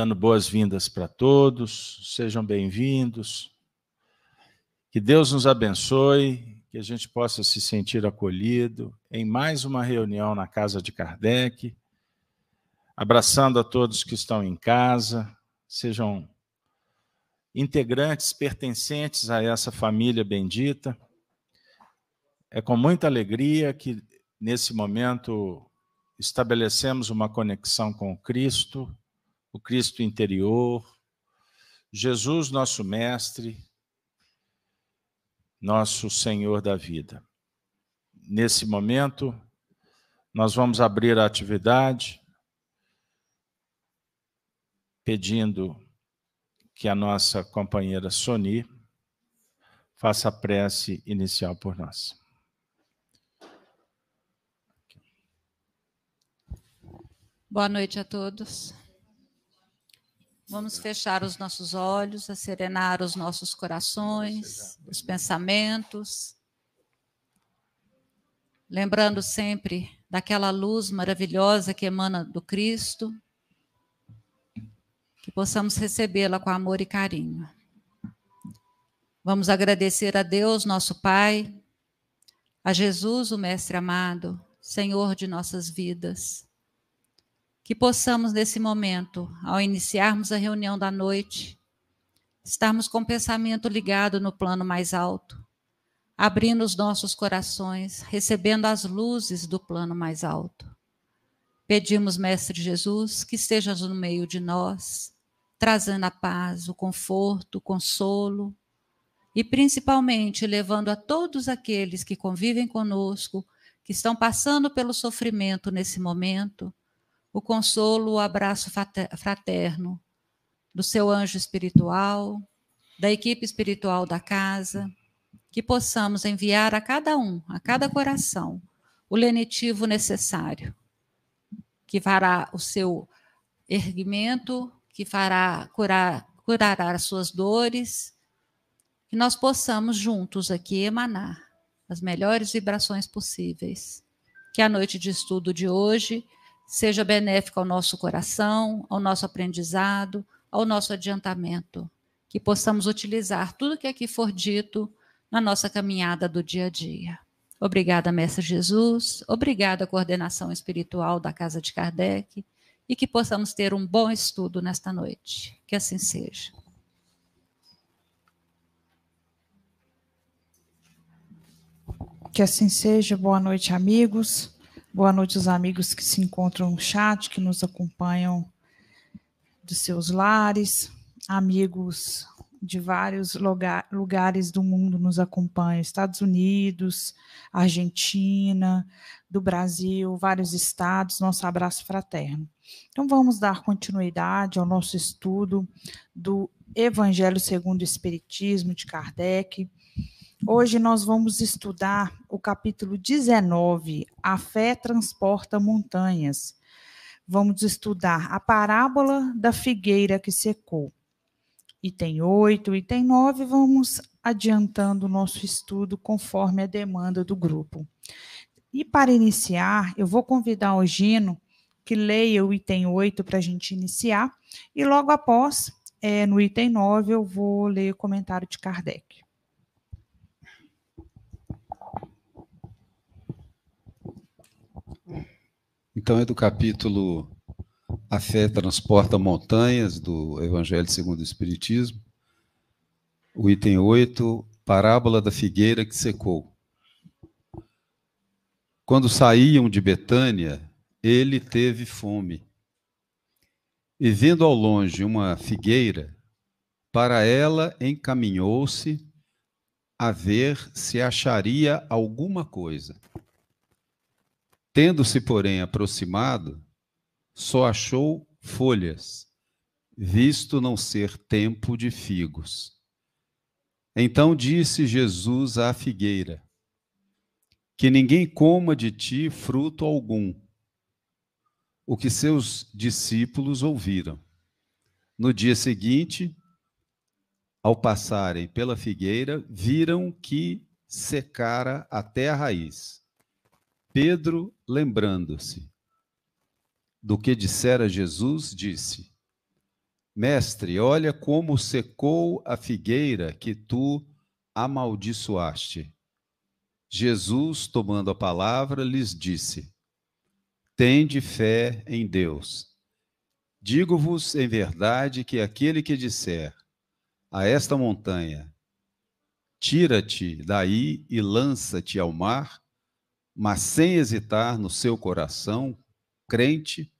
dando boas-vindas para todos, sejam bem-vindos. Que Deus nos abençoe, que a gente possa se sentir acolhido em mais uma reunião na casa de Kardec, abraçando a todos que estão em casa, sejam integrantes, pertencentes a essa família bendita. É com muita alegria que, nesse momento, estabelecemos uma conexão com Cristo, o Cristo interior, Jesus, nosso Mestre, nosso Senhor da vida. Nesse momento, nós vamos abrir a atividade pedindo que a nossa companheira Soni faça a prece inicial por nós. Boa noite a todos. Vamos fechar os nossos olhos, serenar os nossos corações, os pensamentos, lembrando sempre daquela luz maravilhosa que emana do Cristo, que possamos recebê-la com amor e carinho. Vamos agradecer a Deus, nosso Pai, a Jesus, o Mestre amado, Senhor de nossas vidas. Que possamos, nesse momento, ao iniciarmos a reunião da noite, estarmos com o pensamento ligado no plano mais alto, abrindo os nossos corações, recebendo as luzes do plano mais alto. Pedimos, Mestre Jesus, que estejas no meio de nós, trazendo a paz, o conforto, o consolo e principalmente levando a todos aqueles que convivem conosco, que estão passando pelo sofrimento nesse momento, o consolo, o abraço fraterno do seu anjo espiritual, da equipe espiritual da casa, que possamos enviar a cada um, a cada coração, o lenitivo necessário, que fará o seu erguimento, que fará curar, curará as suas dores, que nós possamos juntos aqui emanar as melhores vibrações possíveis. Que a noite de estudo de hoje seja benéfica ao nosso coração, ao nosso aprendizado, ao nosso adiantamento. Que possamos utilizar tudo que aqui for dito na nossa caminhada do dia a dia. Obrigada, Mestre Jesus. Obrigada, coordenação espiritual da Casa de Kardec e que possamos ter um bom estudo nesta noite. Que assim seja. Que assim seja. Boa noite, amigos. Boa noite aos amigos que se encontram no chat, que nos acompanham dos seus lares, amigos de vários lugar, lugares do mundo nos acompanham, Estados Unidos, Argentina, do Brasil, vários estados, nosso abraço fraterno. Então, vamos dar continuidade ao nosso estudo do Evangelho segundo o Espiritismo de Kardec. Hoje nós vamos estudar o capítulo 19, A Fé Transporta Montanhas. Vamos estudar a parábola da figueira que secou. Item 8, item 9, vamos adiantando o nosso estudo conforme a demanda do grupo. E para iniciar, eu vou convidar o Gino que leia o item 8 para a gente iniciar, e logo após, é, no item 9, eu vou ler o comentário de Kardec. Então, é do capítulo A Fé Transporta Montanhas, do Evangelho segundo o Espiritismo, o item 8, Parábola da Figueira que Secou. Quando saíam de Betânia, ele teve fome. E vendo ao longe uma figueira, para ela encaminhou-se a ver se acharia alguma coisa. Tendo-se, porém, aproximado, só achou folhas, visto não ser tempo de figos. Então disse Jesus à figueira: Que ninguém coma de ti fruto algum o que seus discípulos ouviram. No dia seguinte, ao passarem pela figueira, viram que secara até a raiz. Pedro, lembrando-se do que dissera Jesus, disse: Mestre, olha como secou a figueira que tu amaldiçoaste. Jesus, tomando a palavra, lhes disse: Tende fé em Deus. Digo-vos em verdade que aquele que disser a esta montanha: Tira-te daí e lança-te ao mar, mas sem hesitar no seu coração, crente,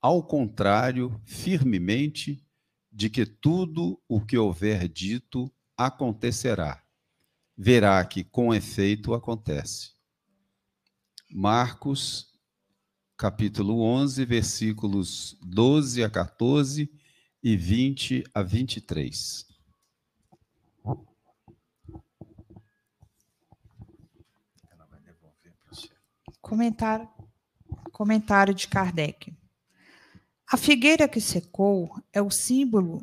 ao contrário, firmemente, de que tudo o que houver dito acontecerá. Verá que com efeito acontece. Marcos, capítulo 11, versículos 12 a 14 e 20 a 23. Comentário, comentário de Kardec. A figueira que secou é o símbolo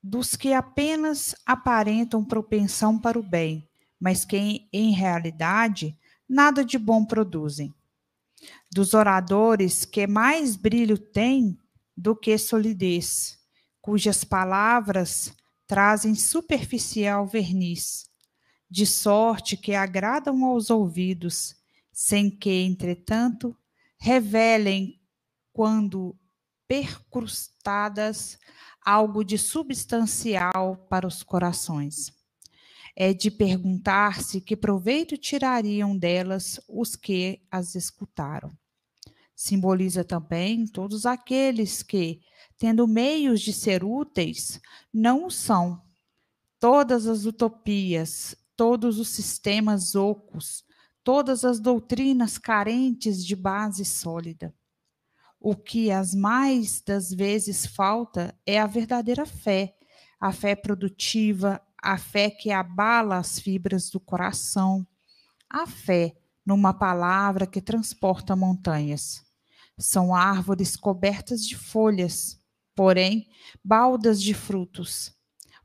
dos que apenas aparentam propensão para o bem, mas que, em realidade, nada de bom produzem. Dos oradores que mais brilho têm do que solidez, cujas palavras trazem superficial verniz, de sorte que agradam aos ouvidos, sem que, entretanto, revelem, quando percrustadas, algo de substancial para os corações. É de perguntar-se que proveito tirariam delas os que as escutaram. Simboliza também todos aqueles que, tendo meios de ser úteis, não o são. Todas as utopias, todos os sistemas ocos, todas as doutrinas carentes de base sólida. O que as mais das vezes falta é a verdadeira fé, a fé produtiva, a fé que abala as fibras do coração, a fé numa palavra que transporta montanhas. São árvores cobertas de folhas, porém baldas de frutos.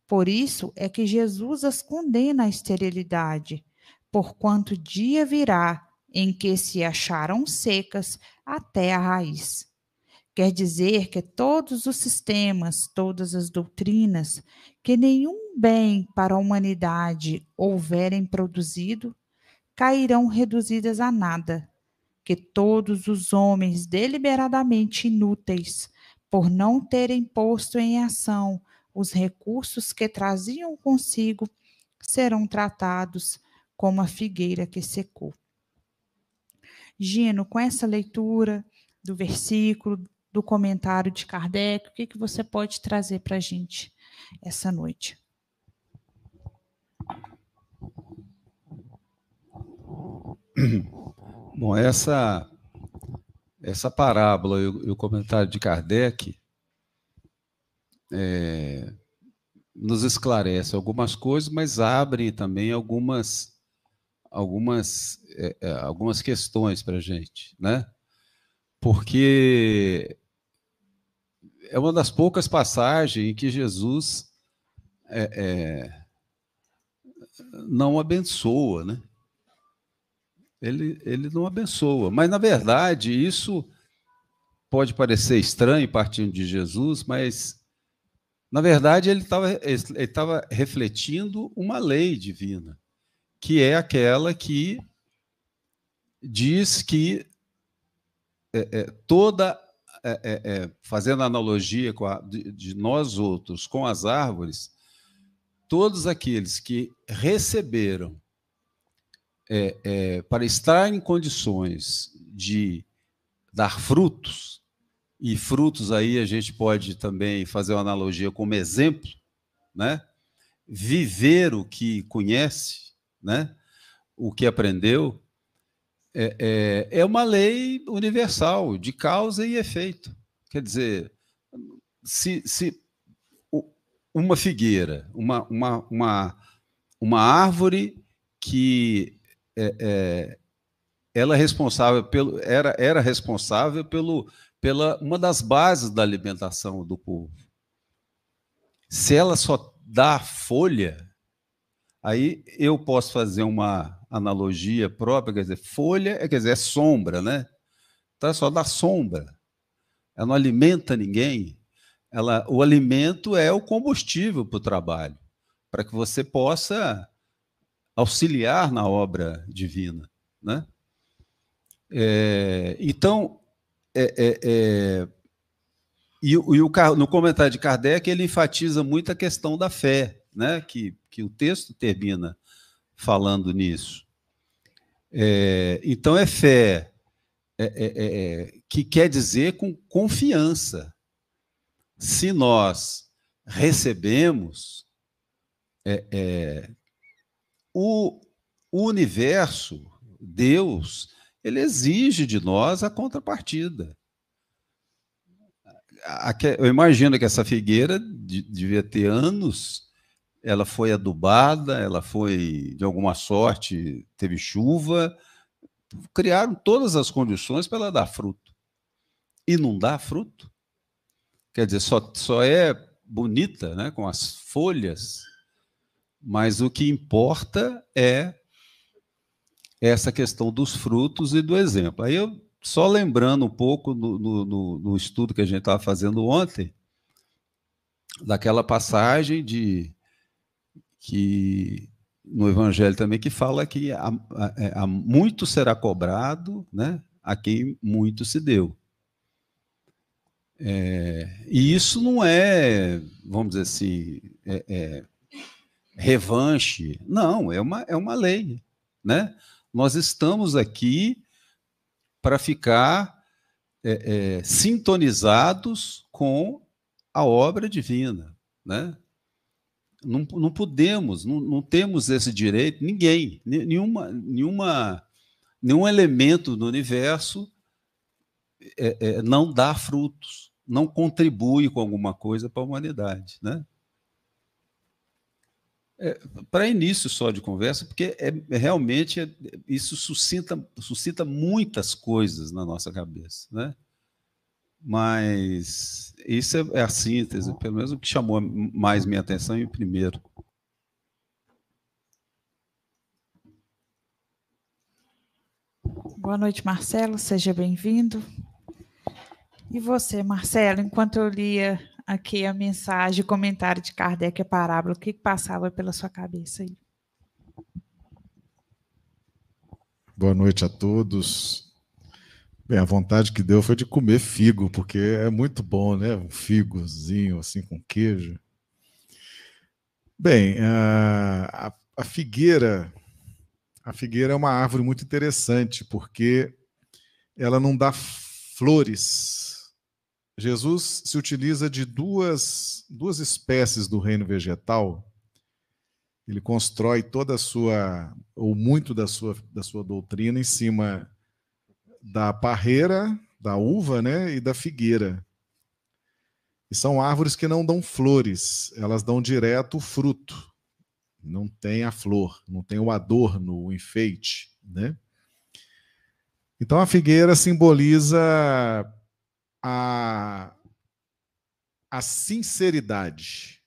Por isso é que Jesus as condena à esterilidade, porquanto dia virá em que se acharão secas até a raiz. Quer dizer que todos os sistemas, todas as doutrinas, que nenhum bem para a humanidade houverem produzido, cairão reduzidas a nada, que todos os homens deliberadamente inúteis, por não terem posto em ação os recursos que traziam consigo, serão tratados como a figueira que secou. Gino, com essa leitura do versículo, do comentário de Kardec, o que, que você pode trazer para a gente essa noite? Bom, essa, essa parábola e o, comentário de Kardec é, nos esclarece algumas coisas, mas abre também algumas algumas, é, é, algumas questões para a gente, né? Porque é uma das poucas passagens em que Jesus é, é, não abençoa, né? Ele, ele não abençoa, mas na verdade isso pode parecer estranho partindo de Jesus, mas na verdade ele estava ele refletindo uma lei divina que é aquela que diz que é, é, toda, é, é, é fazendo analogia a, de, de, nós outros com as árvores, todos aqueles que receberam é, para estar em condições de dar frutos, e frutos aí a gente pode também fazer uma analogia como exemplo, né? viver o que conhece, né? o que aprendeu, é, é, é uma lei universal de causa e efeito. Quer dizer, se, se uma figueira, uma, uma, uma, uma árvore que é, é, ela é responsável pelo, era, era responsável pelo, pela uma das bases da alimentação do povo. Se ela só dá folha, Aí eu posso fazer uma analogia própria, quer dizer, folha, é, quer dizer, é sombra, né? Então é só dá sombra. Ela não alimenta ninguém. ela, o alimento é o combustível para o trabalho, para que você possa auxiliar na obra divina, né? É, então, é, é, é e, e o, no comentário de Kardec ele enfatiza muito a questão da fé, né? Que, que o texto termina falando nisso. É, então é fé é, é, que quer dizer com confiança. Se nós recebemos o universo, Deus, ele exige de nós a contrapartida. Eu imagino que essa figueira devia ter anos, ela foi adubada, ela foi, de alguma sorte, teve chuva, criaram todas as condições para ela dar fruto. E não dá fruto. Quer dizer, só, só é bonita né, com as folhas mas o que importa é essa questão dos frutos e do exemplo. Aí eu, só lembrando um pouco no, no, no estudo que a gente estava fazendo ontem, daquela passagem de que no Evangelho também que fala que há, há, há muito será cobrado, né, a quem muito se deu. É, e isso não é, vamos dizer assim, é, é, revanche. Não, é uma, é uma lei. Né? Nós estamos aqui para ficar é, é, sintonizados com a obra divina. Né? Não, não podemos, não, não temos esse direito, ninguém, nenhuma, nenhuma, nenhum elemento do universo é, é, não dá frutos, não contribui com alguma coisa para a humanidade. Né? É, para início só de conversa, porque é, é realmente é, isso suscita, suscita muitas coisas na nossa cabeça, né? Mas isso é, é a síntese, pelo menos o que chamou mais minha atenção em primeiro. Boa noite, Marcelo, seja bem-vindo. E você, Marcelo, enquanto eu lia aqui a mensagem, o comentário de Kardec, a parábola, o que passava pela sua cabeça aí? Boa noite a todos. Bem, a vontade que deu foi de comer figo, porque é muito bom, né? Um figozinho assim com queijo. Bem, a, a figueira, a figueira é uma árvore muito interessante, porque ela não dá flores Jesus se utiliza de duas, duas espécies do reino vegetal. Ele constrói toda a sua, ou muito da sua, da sua doutrina em cima da parreira, da uva né, e da figueira. E são árvores que não dão flores, elas dão direto o fruto. Não tem a flor, não tem o adorno, o enfeite. Né? Então a figueira simboliza a, a sinceridade,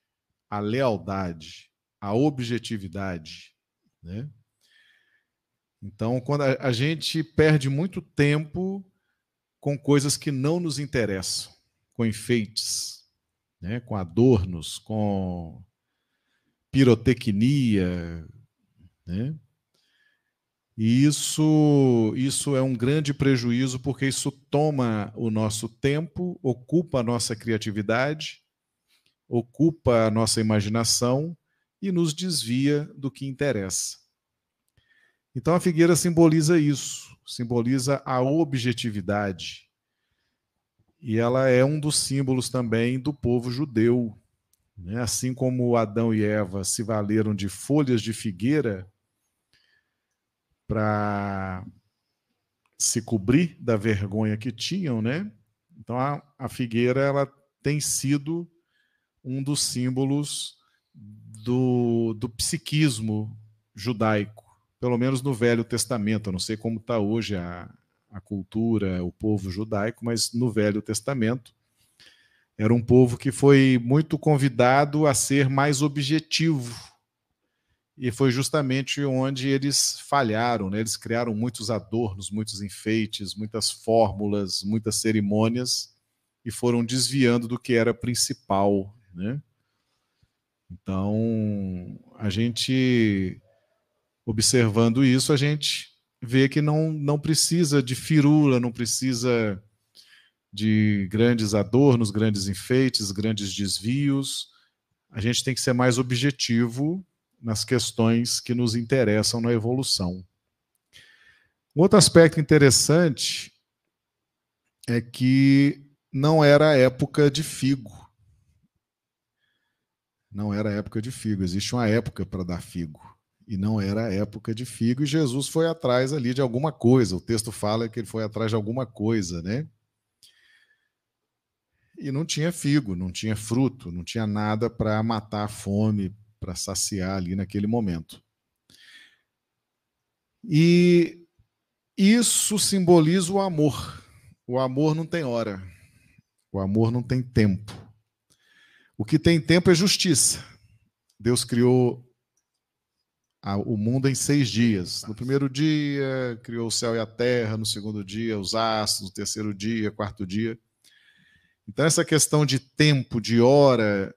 a lealdade, a objetividade. Né? Então, quando a, a gente perde muito tempo com coisas que não nos interessam, com enfeites, né? com adornos, com pirotecnia, né? E isso, isso é um grande prejuízo, porque isso toma o nosso tempo, ocupa a nossa criatividade, ocupa a nossa imaginação e nos desvia do que interessa. Então a figueira simboliza isso, simboliza a objetividade. E ela é um dos símbolos também do povo judeu. Né? Assim como Adão e Eva se valeram de folhas de figueira para se cobrir da vergonha que tinham, né? Então a, a figueira ela tem sido um dos símbolos do, do psiquismo judaico, pelo menos no Velho Testamento. Eu não sei como está hoje a, a cultura, o povo judaico, mas no Velho Testamento era um povo que foi muito convidado a ser mais objetivo e foi justamente onde eles falharam, né? Eles criaram muitos adornos, muitos enfeites, muitas fórmulas, muitas cerimônias, e foram desviando do que era principal, né? Então, a gente observando isso, a gente vê que não, não precisa de firula, não precisa de grandes adornos, grandes enfeites, grandes desvios. A gente tem que ser mais objetivo nas questões que nos interessam na evolução. Um outro aspecto interessante é que não era época de figo. Não era época de figo. Existe uma época para dar figo. E não era época de figo. E Jesus foi atrás ali de alguma coisa. O texto fala que ele foi atrás de alguma coisa, né? E não tinha figo, não tinha fruto, não tinha nada para matar a fome, para saciar ali naquele momento. E isso simboliza o amor. O amor não tem hora. O amor não tem tempo. O que tem tempo é justiça. Deus criou o mundo em seis dias. No primeiro dia, criou o céu e a terra. No segundo dia, os astros. No terceiro dia, quarto dia. Então, essa questão de tempo, de hora,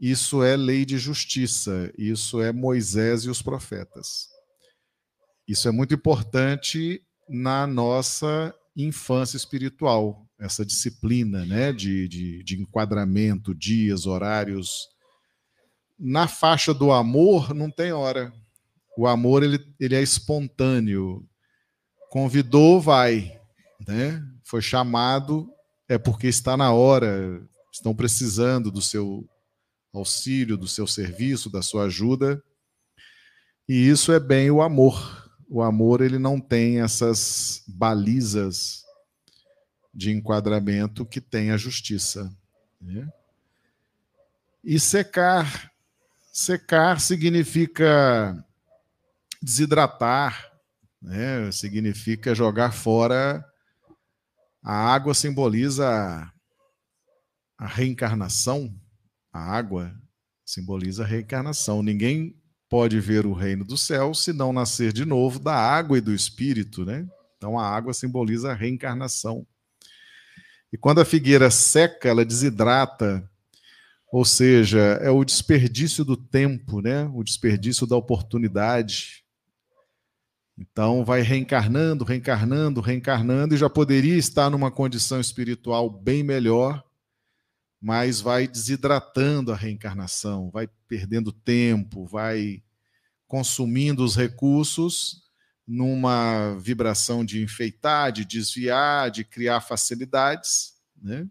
isso é lei de justiça, isso é Moisés e os profetas. Isso é muito importante na nossa infância espiritual, essa disciplina né, de, de, de enquadramento, dias, horários. Na faixa do amor, não tem hora. O amor ele, ele é espontâneo. Convidou, vai. Né? Foi chamado, é porque está na hora, estão precisando do seu auxílio, do seu serviço, da sua ajuda. E isso é bem o amor. O amor ele não tem essas balizas de enquadramento que tem a justiça. Né? E secar. Secar significa desidratar, né? significa jogar fora a água simboliza a reencarnação. A água simboliza a reencarnação. Ninguém pode ver o reino do céu se não nascer de novo da água e do espírito, né? Então a água simboliza a reencarnação. E quando a figueira seca, ela desidrata, ou seja, é o desperdício do tempo, né? O desperdício da oportunidade. Então, vai reencarnando, reencarnando, reencarnando, e já poderia estar numa condição espiritual bem melhor, mas vai desidratando a reencarnação, vai perdendo tempo, vai consumindo os recursos numa vibração de enfeitar, de desviar, de criar facilidades, né?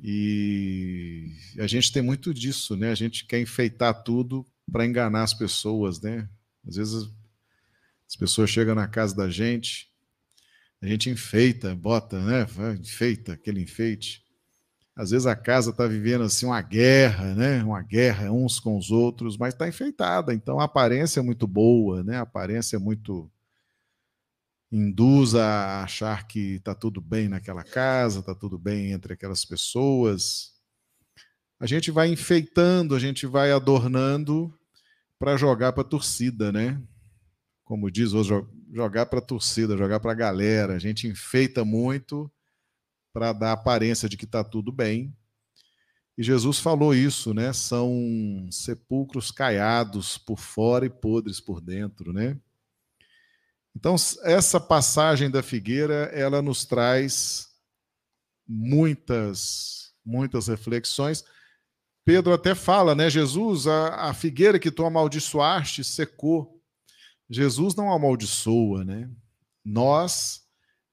E a gente tem muito disso, né? A gente quer enfeitar tudo para enganar as pessoas, né? Às vezes as pessoas chegam na casa da gente, a gente enfeita, bota, né? Enfeita aquele enfeite. Às vezes a casa está vivendo assim uma guerra, né? Uma guerra uns com os outros, mas está enfeitada. Então a aparência é muito boa, né? A aparência é muito induz a achar que está tudo bem naquela casa, está tudo bem entre aquelas pessoas. A gente vai enfeitando, a gente vai adornando para jogar para a torcida, né? Como diz hoje, jogar para a torcida, jogar para a galera. A gente enfeita muito para dar aparência de que está tudo bem. E Jesus falou isso, né? São sepulcros caiados por fora e podres por dentro, né? Então, essa passagem da figueira, ela nos traz muitas, muitas reflexões. Pedro até fala, né? Jesus, a, a figueira que tu amaldiçoaste secou. Jesus não amaldiçoa, né? Nós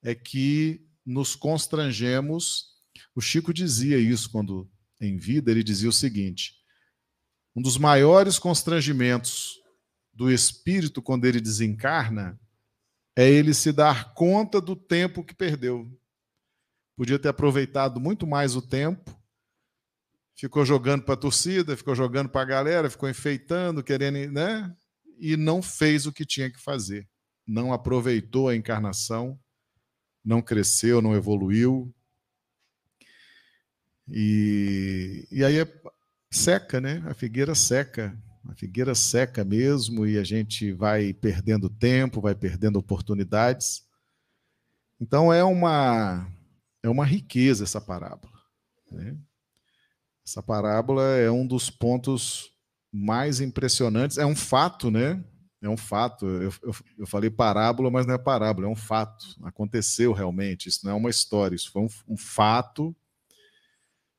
é que nos constrangemos. O Chico dizia isso quando em vida, ele dizia o seguinte: um dos maiores constrangimentos do espírito quando ele desencarna é ele se dar conta do tempo que perdeu. Podia ter aproveitado muito mais o tempo, ficou jogando para a torcida, ficou jogando para a galera, ficou enfeitando, querendo, né? E não fez o que tinha que fazer. Não aproveitou a encarnação, não cresceu, não evoluiu. E, e aí é, seca, né? A figueira seca. A figueira seca mesmo e a gente vai perdendo tempo, vai perdendo oportunidades. Então é uma é uma riqueza essa parábola. Né? Essa parábola é um dos pontos mais impressionantes. É um fato, né? É um fato. Eu, eu, eu, falei parábola, mas não é parábola, é um fato. Aconteceu realmente. Isso não é uma história, isso foi um, um fato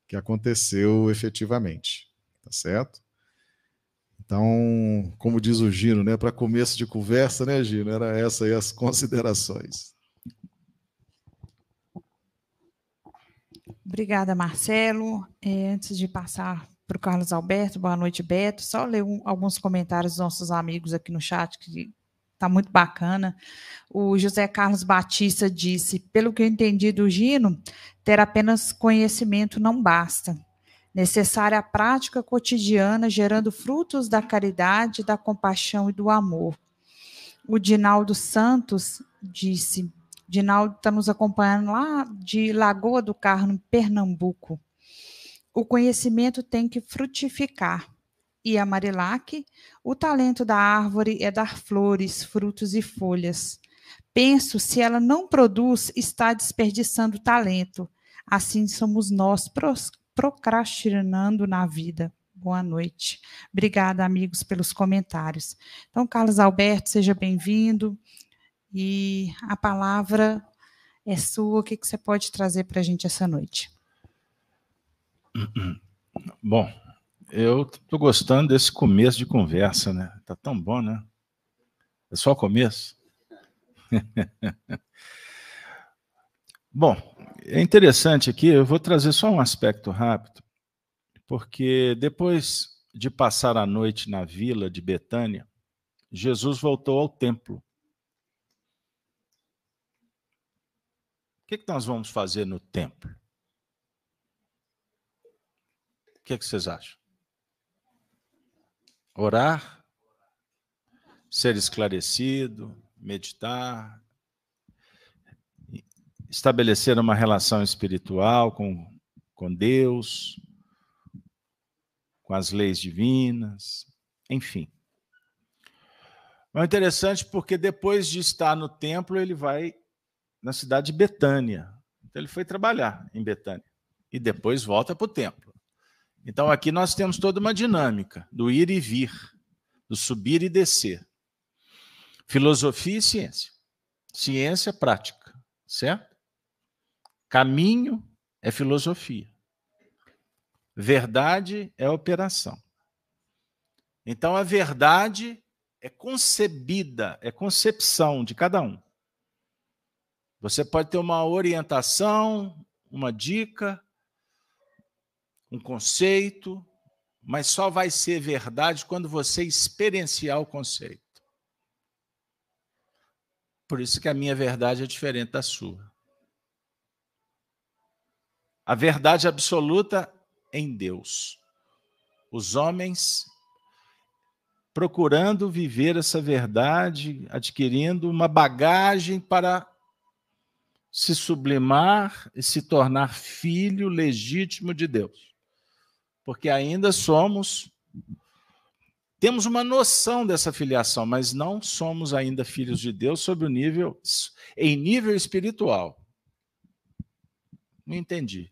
que aconteceu efetivamente. Tá certo? Então, como diz o Gino, né, para começo de conversa, né, Gino? Era essa aí as considerações. Obrigada, Marcelo. É, antes de passar para o Carlos Alberto, boa noite, Beto. Só ler um, alguns comentários dos nossos amigos aqui no chat, que está muito bacana. O José Carlos Batista disse: pelo que eu entendi do Gino, ter apenas conhecimento não basta. Necessária a prática cotidiana, gerando frutos da caridade, da compaixão e do amor. O Dinaldo Santos disse: Dinaldo está nos acompanhando lá de Lagoa do Carmo, Pernambuco. O conhecimento tem que frutificar. E a Marilac, o talento da árvore é dar flores, frutos e folhas. Penso, se ela não produz, está desperdiçando talento. Assim somos nós procrastinando na vida. Boa noite. Obrigada, amigos, pelos comentários. Então, Carlos Alberto, seja bem-vindo. E a palavra é sua. O que, que você pode trazer para a gente essa noite? Bom, eu estou gostando desse começo de conversa, né? Tá tão bom, né? É só o começo. bom, é interessante aqui, eu vou trazer só um aspecto rápido, porque depois de passar a noite na vila de Betânia, Jesus voltou ao templo. O que, que nós vamos fazer no templo? Que, que vocês acham? Orar, ser esclarecido, meditar, estabelecer uma relação espiritual com, com Deus, com as leis divinas, enfim. É interessante porque depois de estar no templo, ele vai na cidade de Betânia. Então ele foi trabalhar em Betânia e depois volta para o templo. Então aqui nós temos toda uma dinâmica do ir e vir, do subir e descer. Filosofia e ciência. Ciência prática, certo? Caminho é filosofia. Verdade é operação. Então a verdade é concebida, é concepção de cada um. Você pode ter uma orientação, uma dica, um conceito, mas só vai ser verdade quando você experienciar o conceito. Por isso que a minha verdade é diferente da sua. A verdade absoluta em Deus. Os homens procurando viver essa verdade, adquirindo uma bagagem para se sublimar e se tornar filho legítimo de Deus. Porque ainda somos temos uma noção dessa filiação, mas não somos ainda filhos de Deus sob o nível em nível espiritual. Não entendi.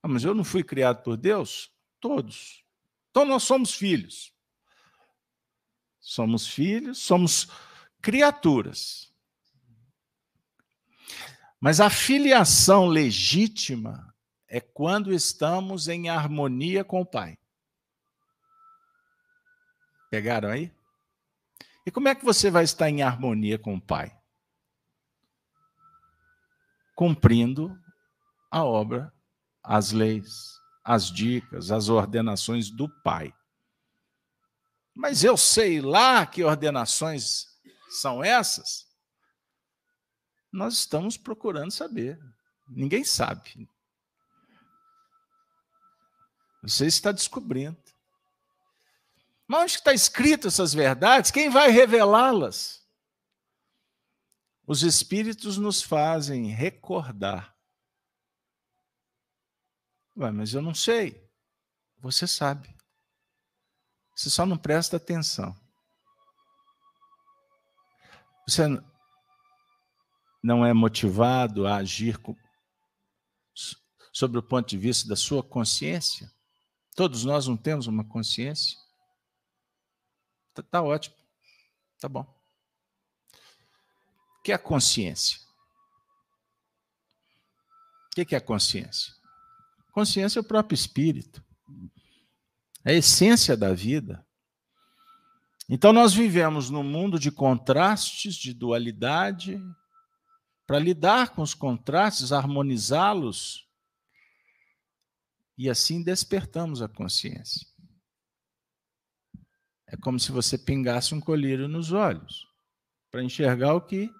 Ah, mas eu não fui criado por Deus? Todos. Então nós somos filhos. Somos filhos, somos criaturas. Mas a filiação legítima é quando estamos em harmonia com o Pai. Pegaram aí? E como é que você vai estar em harmonia com o Pai? Cumprindo a obra, as leis, as dicas, as ordenações do Pai. Mas eu sei lá que ordenações são essas? Nós estamos procurando saber. Ninguém sabe. Você está descobrindo. Mas onde está escrito essas verdades? Quem vai revelá-las? Os Espíritos nos fazem recordar. Ué, mas eu não sei. Você sabe. Você só não presta atenção. Você não é motivado a agir sobre o ponto de vista da sua consciência? Todos nós não temos uma consciência? Tá, tá ótimo. Tá bom. O que é a consciência? O que é a consciência? Consciência é o próprio espírito. É a essência da vida. Então nós vivemos num mundo de contrastes, de dualidade. Para lidar com os contrastes, harmonizá-los, e assim despertamos a consciência. É como se você pingasse um colírio nos olhos para enxergar o que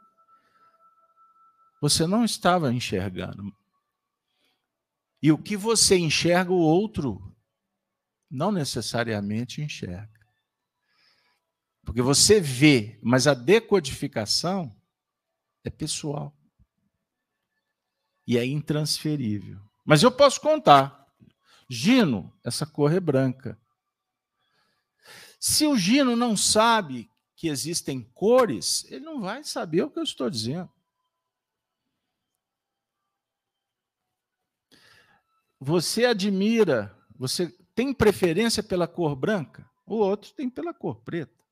você não estava enxergando. E o que você enxerga, o outro não necessariamente enxerga. Porque você vê, mas a decodificação é pessoal. E é intransferível. Mas eu posso contar. Gino, essa cor é branca. Se o Gino não sabe que existem cores, ele não vai saber o que eu estou dizendo. Você admira, você tem preferência pela cor branca, o outro tem pela cor preta.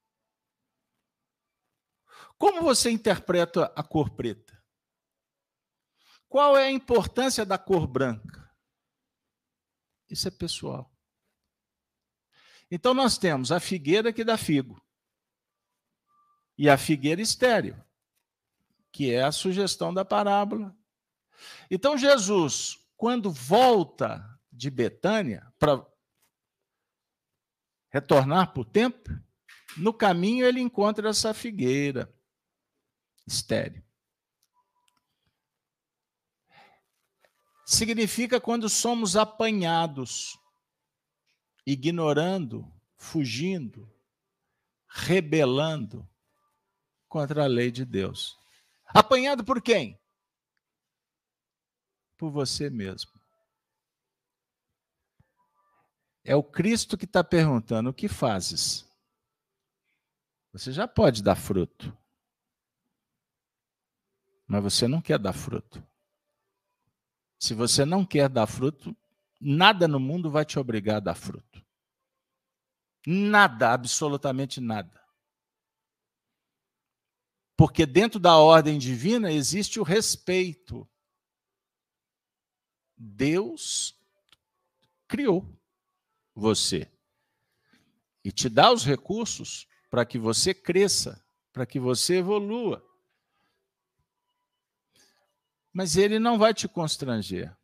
Como você interpreta a cor preta? Qual é a importância da cor branca? Isso é pessoal. Então nós temos a figueira que dá figo e a figueira estéreo, que é a sugestão da parábola. Então Jesus, quando volta de Betânia para retornar para o templo, no caminho ele encontra essa figueira estéreo. Significa quando somos apanhados ignorando, fugindo, rebelando contra a lei de Deus. Apanhado por quem? Por você mesmo. É o Cristo que está perguntando: o que fazes? Você já pode dar fruto, mas você não quer dar fruto. Se você não quer dar fruto, nada no mundo vai te obrigar a dar fruto. Nada, absolutamente nada. Porque dentro da ordem divina existe o respeito. Deus criou você e te dá os recursos para que você cresça, para que você evolua. Mas ele não vai te constranger.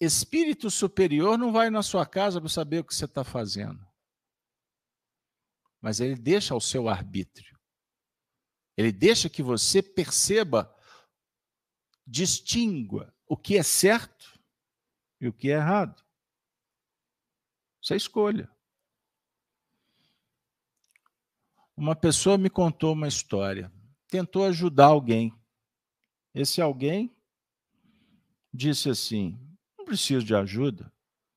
Espírito superior não vai na sua casa para saber o que você está fazendo. Mas ele deixa ao seu arbítrio. Ele deixa que você perceba, distingua o que é certo e o que é errado. Isso é escolha. Uma pessoa me contou uma história. Tentou ajudar alguém. Esse alguém disse assim: preciso de ajuda.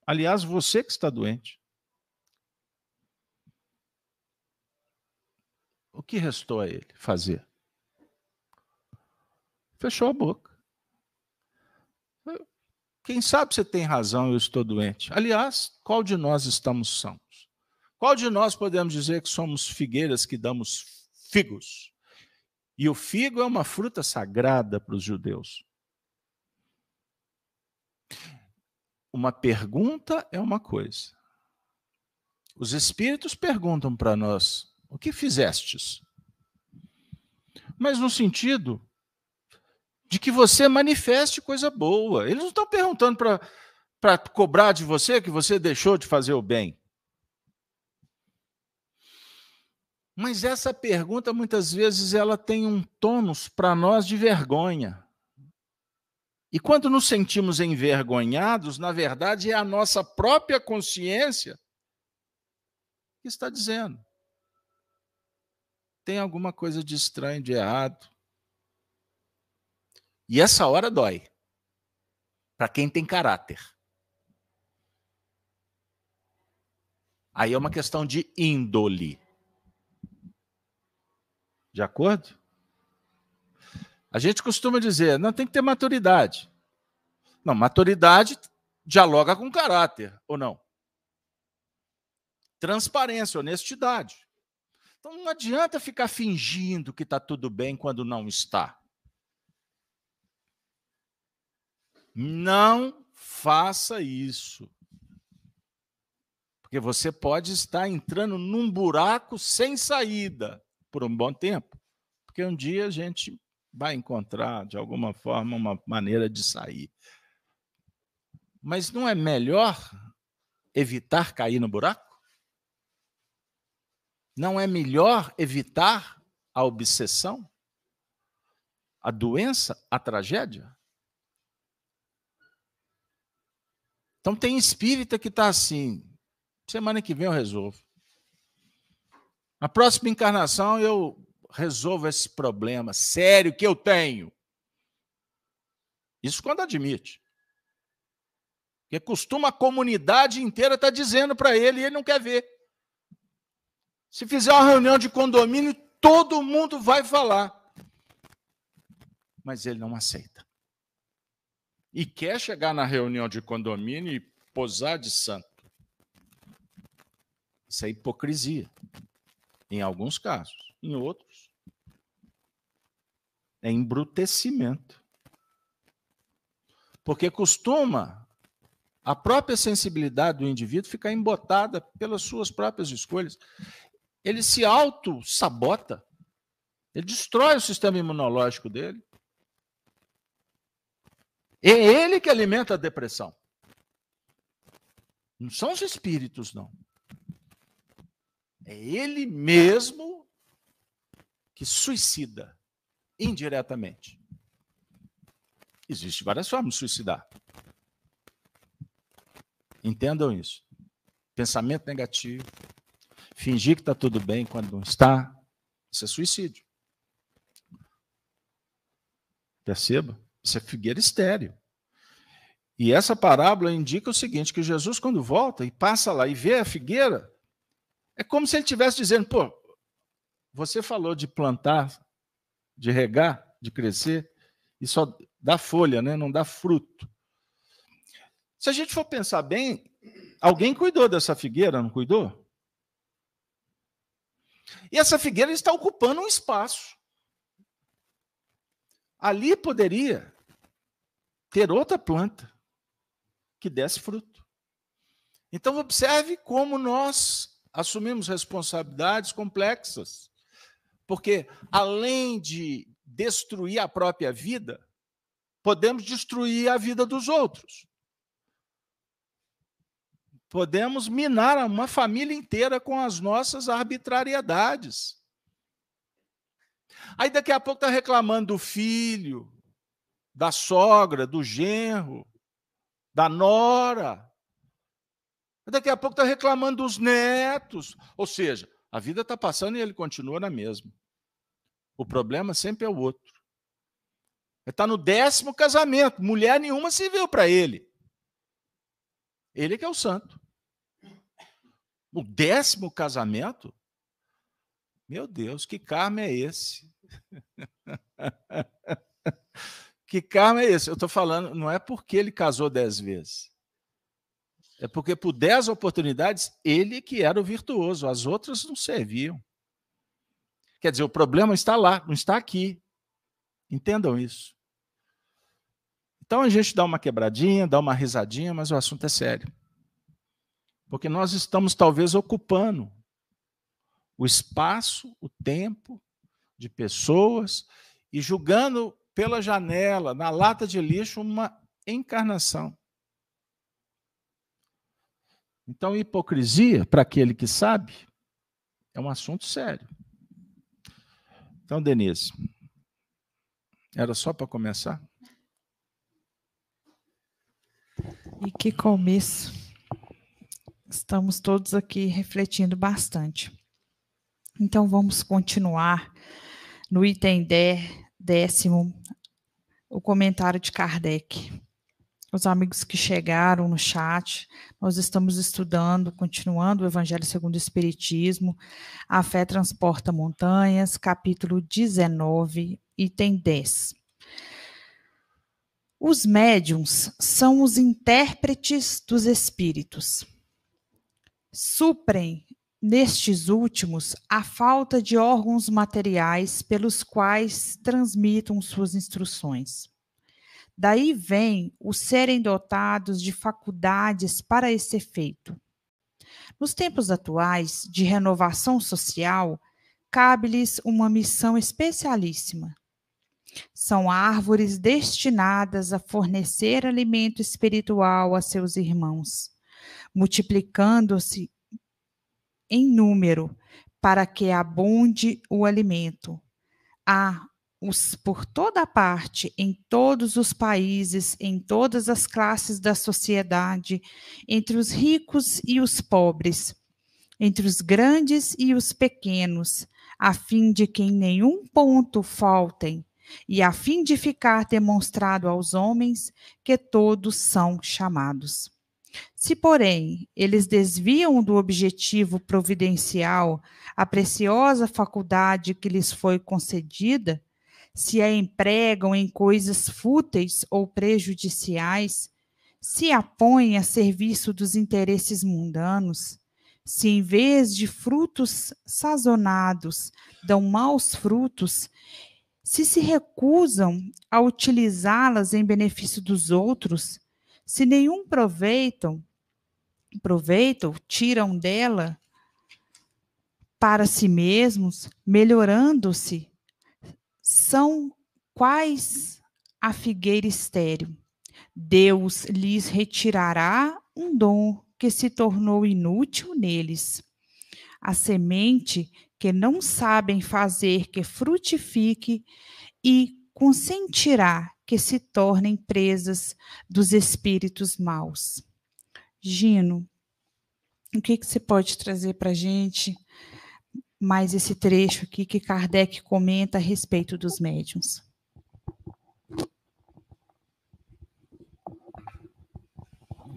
Aliás, você que está doente. O que restou a ele fazer? Fechou a boca. Quem sabe você tem razão, eu estou doente. Aliás, qual de nós estamos sãos? Qual de nós podemos dizer que somos figueiras que damos figos? E o figo é uma fruta sagrada para os judeus. uma pergunta é uma coisa. Os espíritos perguntam para nós: o que fizestes? Mas no sentido de que você manifeste coisa boa. Eles não estão perguntando para cobrar de você que você deixou de fazer o bem. Mas essa pergunta, muitas vezes, ela tem um tônus para nós de vergonha. E quando nos sentimos envergonhados, na verdade é a nossa própria consciência que está dizendo. Tem alguma coisa de estranho, de errado. E essa hora dói. Para quem tem caráter. Aí é uma questão de índole. De acordo? A gente costuma dizer, não tem que ter maturidade. Não, maturidade dialoga com caráter, ou não? Transparência, honestidade. Então não adianta ficar fingindo que está tudo bem quando não está. Não faça isso. Porque você pode estar entrando num buraco sem saída por um bom tempo. Porque um dia a gente vai encontrar, de alguma forma, uma maneira de sair. Mas não é melhor evitar cair no buraco? Não é melhor evitar a obsessão? A doença? A tragédia? Então tem espírita que está assim. Semana que vem eu resolvo. Na próxima encarnação eu resolvo esse problema sério que eu tenho. Isso quando admite. Porque costuma a comunidade inteira estar tá dizendo para ele e ele não quer ver. Se fizer uma reunião de condomínio, todo mundo vai falar. Mas ele não aceita. E quer chegar na reunião de condomínio e posar de santo. Isso é hipocrisia. Em alguns casos. Em outros, é embrutecimento. Porque costuma a própria sensibilidade do indivíduo ficar embotada pelas suas próprias escolhas. Ele se auto-sabota. Ele destrói o sistema imunológico dele. É ele que alimenta a depressão. Não são os espíritos, não. É ele mesmo que suicida indiretamente. Existem várias formas de suicidar. Entendam isso. Pensamento negativo, fingir que está tudo bem quando não está, isso é suicídio. Perceba? Isso é figueira estéreo. E essa parábola indica o seguinte: que Jesus, quando volta e passa lá e vê a figueira, é como se ele estivesse dizendo: pô, você falou de plantar, de regar, de crescer, e só dá folha, né? não dá fruto. Se a gente for pensar bem, alguém cuidou dessa figueira, não cuidou? E essa figueira está ocupando um espaço. Ali poderia ter outra planta que desse fruto. Então, observe como nós assumimos responsabilidades complexas. Porque, além de destruir a própria vida, podemos destruir a vida dos outros podemos minar uma família inteira com as nossas arbitrariedades. Aí daqui a pouco está reclamando do filho, da sogra, do genro, da nora. Daqui a pouco está reclamando dos netos. Ou seja, a vida está passando e ele continua na mesma. O problema sempre é o outro. Está no décimo casamento, mulher nenhuma se viu para ele. Ele que é o santo. O décimo casamento? Meu Deus, que karma é esse? que karma é esse? Eu estou falando, não é porque ele casou dez vezes. É porque por dez oportunidades ele que era o virtuoso, as outras não serviam. Quer dizer, o problema está lá, não está aqui. Entendam isso. Então a gente dá uma quebradinha, dá uma risadinha, mas o assunto é sério. Porque nós estamos talvez ocupando o espaço, o tempo de pessoas e julgando pela janela, na lata de lixo, uma encarnação. Então, hipocrisia, para aquele que sabe, é um assunto sério. Então, Denise, era só para começar? E que começo. Estamos todos aqui refletindo bastante. Então, vamos continuar no item décimo, o comentário de Kardec. Os amigos que chegaram no chat, nós estamos estudando, continuando o Evangelho segundo o Espiritismo, A Fé Transporta Montanhas, capítulo 19, item 10. Os médiums são os intérpretes dos espíritos. Suprem nestes últimos a falta de órgãos materiais pelos quais transmitam suas instruções. Daí vem o serem dotados de faculdades para esse efeito. Nos tempos atuais de renovação social, cabe-lhes uma missão especialíssima. São árvores destinadas a fornecer alimento espiritual a seus irmãos, multiplicando-se em número, para que abunde o alimento. Há os por toda parte, em todos os países, em todas as classes da sociedade, entre os ricos e os pobres, entre os grandes e os pequenos, a fim de que em nenhum ponto faltem, e a fim de ficar demonstrado aos homens que todos são chamados. Se, porém, eles desviam do objetivo providencial a preciosa faculdade que lhes foi concedida, se a empregam em coisas fúteis ou prejudiciais, se a põem a serviço dos interesses mundanos, se em vez de frutos sazonados dão maus frutos, se se recusam a utilizá-las em benefício dos outros, se nenhum proveito, proveito tiram dela para si mesmos, melhorando-se são quais a figueira estéril. Deus lhes retirará um dom que se tornou inútil neles. A semente que não sabem fazer que frutifique e consentirá que se tornem presas dos espíritos maus. Gino, o que, que você pode trazer para a gente mais esse trecho aqui que Kardec comenta a respeito dos médiums.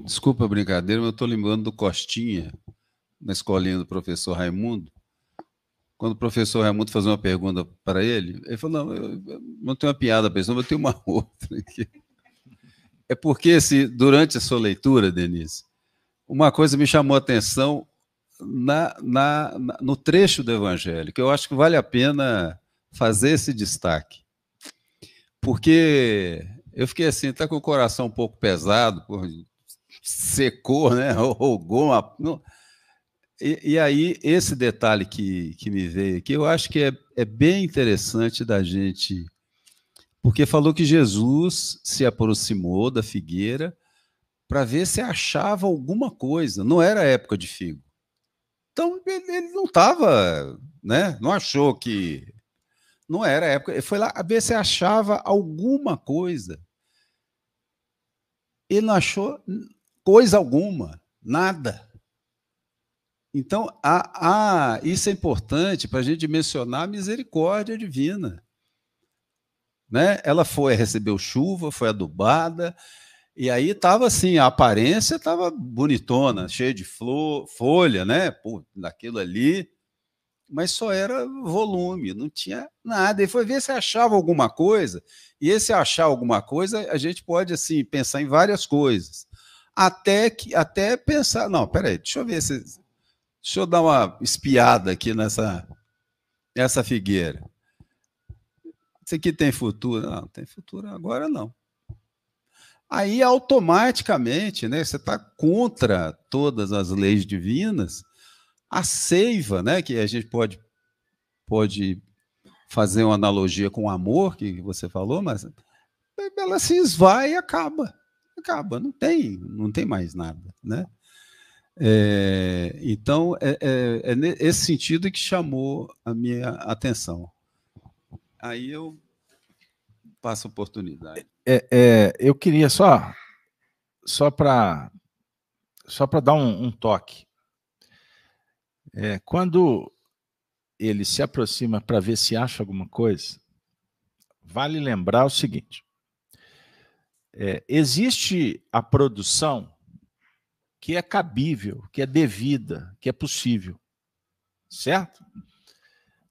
Desculpa a brincadeira, mas eu estou lembrando do Costinha, na escolinha do professor Raimundo. Quando o professor Raimundo fazia uma pergunta para ele, ele falou: Não, eu não tenho uma piada para isso, não, eu tenho uma outra aqui. É porque, se, durante a sua leitura, Denise, uma coisa me chamou a atenção na, na, na, no trecho do Evangelho, que eu acho que vale a pena fazer esse destaque. Porque eu fiquei assim, tá com o coração um pouco pesado, secou, né? Rogou uma. E, e, aí, esse detalhe que, que me veio aqui, eu acho que é, é bem interessante da gente. Porque falou que Jesus se aproximou da figueira para ver se achava alguma coisa. Não era época de figo. Então ele, não estava, né? Não achou que não era época. Ele foi lá ver se achava alguma coisa. Ele não achou coisa alguma, nada. Então, a, a, isso é importante para a gente mencionar a misericórdia divina. Né? Ela foi, recebeu chuva, foi adubada, e aí tava assim, a aparência tava bonitona, cheia de flor, folha, né? Pô, daquilo ali, mas só era volume, não tinha nada. E foi ver se achava alguma coisa. E esse achar alguma coisa, a gente pode assim pensar em várias coisas. Até que até pensar, não, peraí, deixa eu ver se deixa eu dar uma espiada aqui nessa essa figueira. Isso aqui tem futuro? Não, tem futuro agora não aí automaticamente, né, você está contra todas as leis divinas, a seiva, né, que a gente pode, pode fazer uma analogia com o amor que você falou, mas ela se esvai e acaba, acaba, não tem, não tem mais nada, né? É, então é, é, é nesse sentido que chamou a minha atenção. Aí eu passo a oportunidade é, é, eu queria só, só para só para dar um, um toque. É, quando ele se aproxima para ver se acha alguma coisa, vale lembrar o seguinte: é, existe a produção que é cabível, que é devida, que é possível, certo?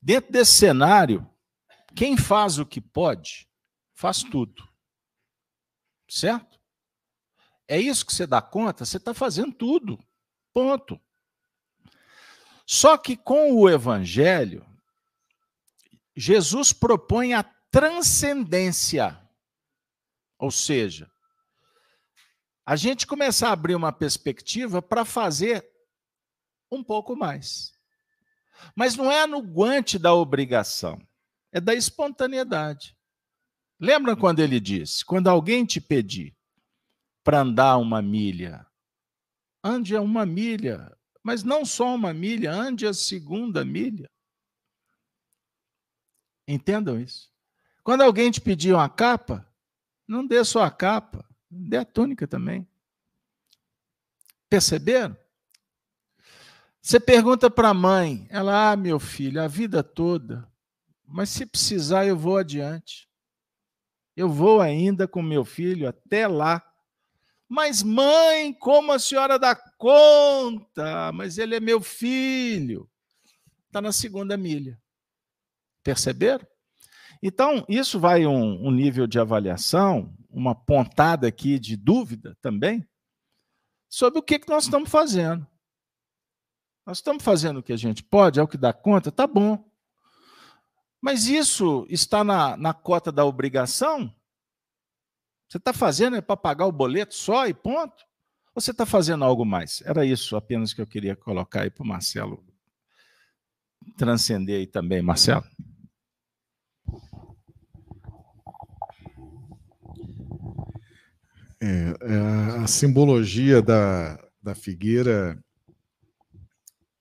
Dentro desse cenário, quem faz o que pode, faz tudo Certo? É isso que você dá conta? Você está fazendo tudo. Ponto. Só que com o Evangelho, Jesus propõe a transcendência. Ou seja, a gente começar a abrir uma perspectiva para fazer um pouco mais. Mas não é no guante da obrigação, é da espontaneidade. Lembra quando ele disse: quando alguém te pedir para andar uma milha, ande a uma milha, mas não só uma milha, ande a segunda milha. Entendam isso. Quando alguém te pedir uma capa, não dê só a capa, dê a túnica também. Perceberam? Você pergunta para a mãe, ela, ah, meu filho, a vida toda, mas se precisar eu vou adiante. Eu vou ainda com meu filho até lá. Mas, mãe, como a senhora dá conta? Mas ele é meu filho. Está na segunda milha. Perceberam? Então, isso vai um, um nível de avaliação, uma pontada aqui de dúvida também, sobre o que, que nós estamos fazendo. Nós estamos fazendo o que a gente pode, é o que dá conta, tá bom. Mas isso está na, na cota da obrigação? Você está fazendo é para pagar o boleto só e ponto? Ou você está fazendo algo mais? Era isso apenas que eu queria colocar aí para o Marcelo transcender aí também, Marcelo. É, é, a simbologia da, da figueira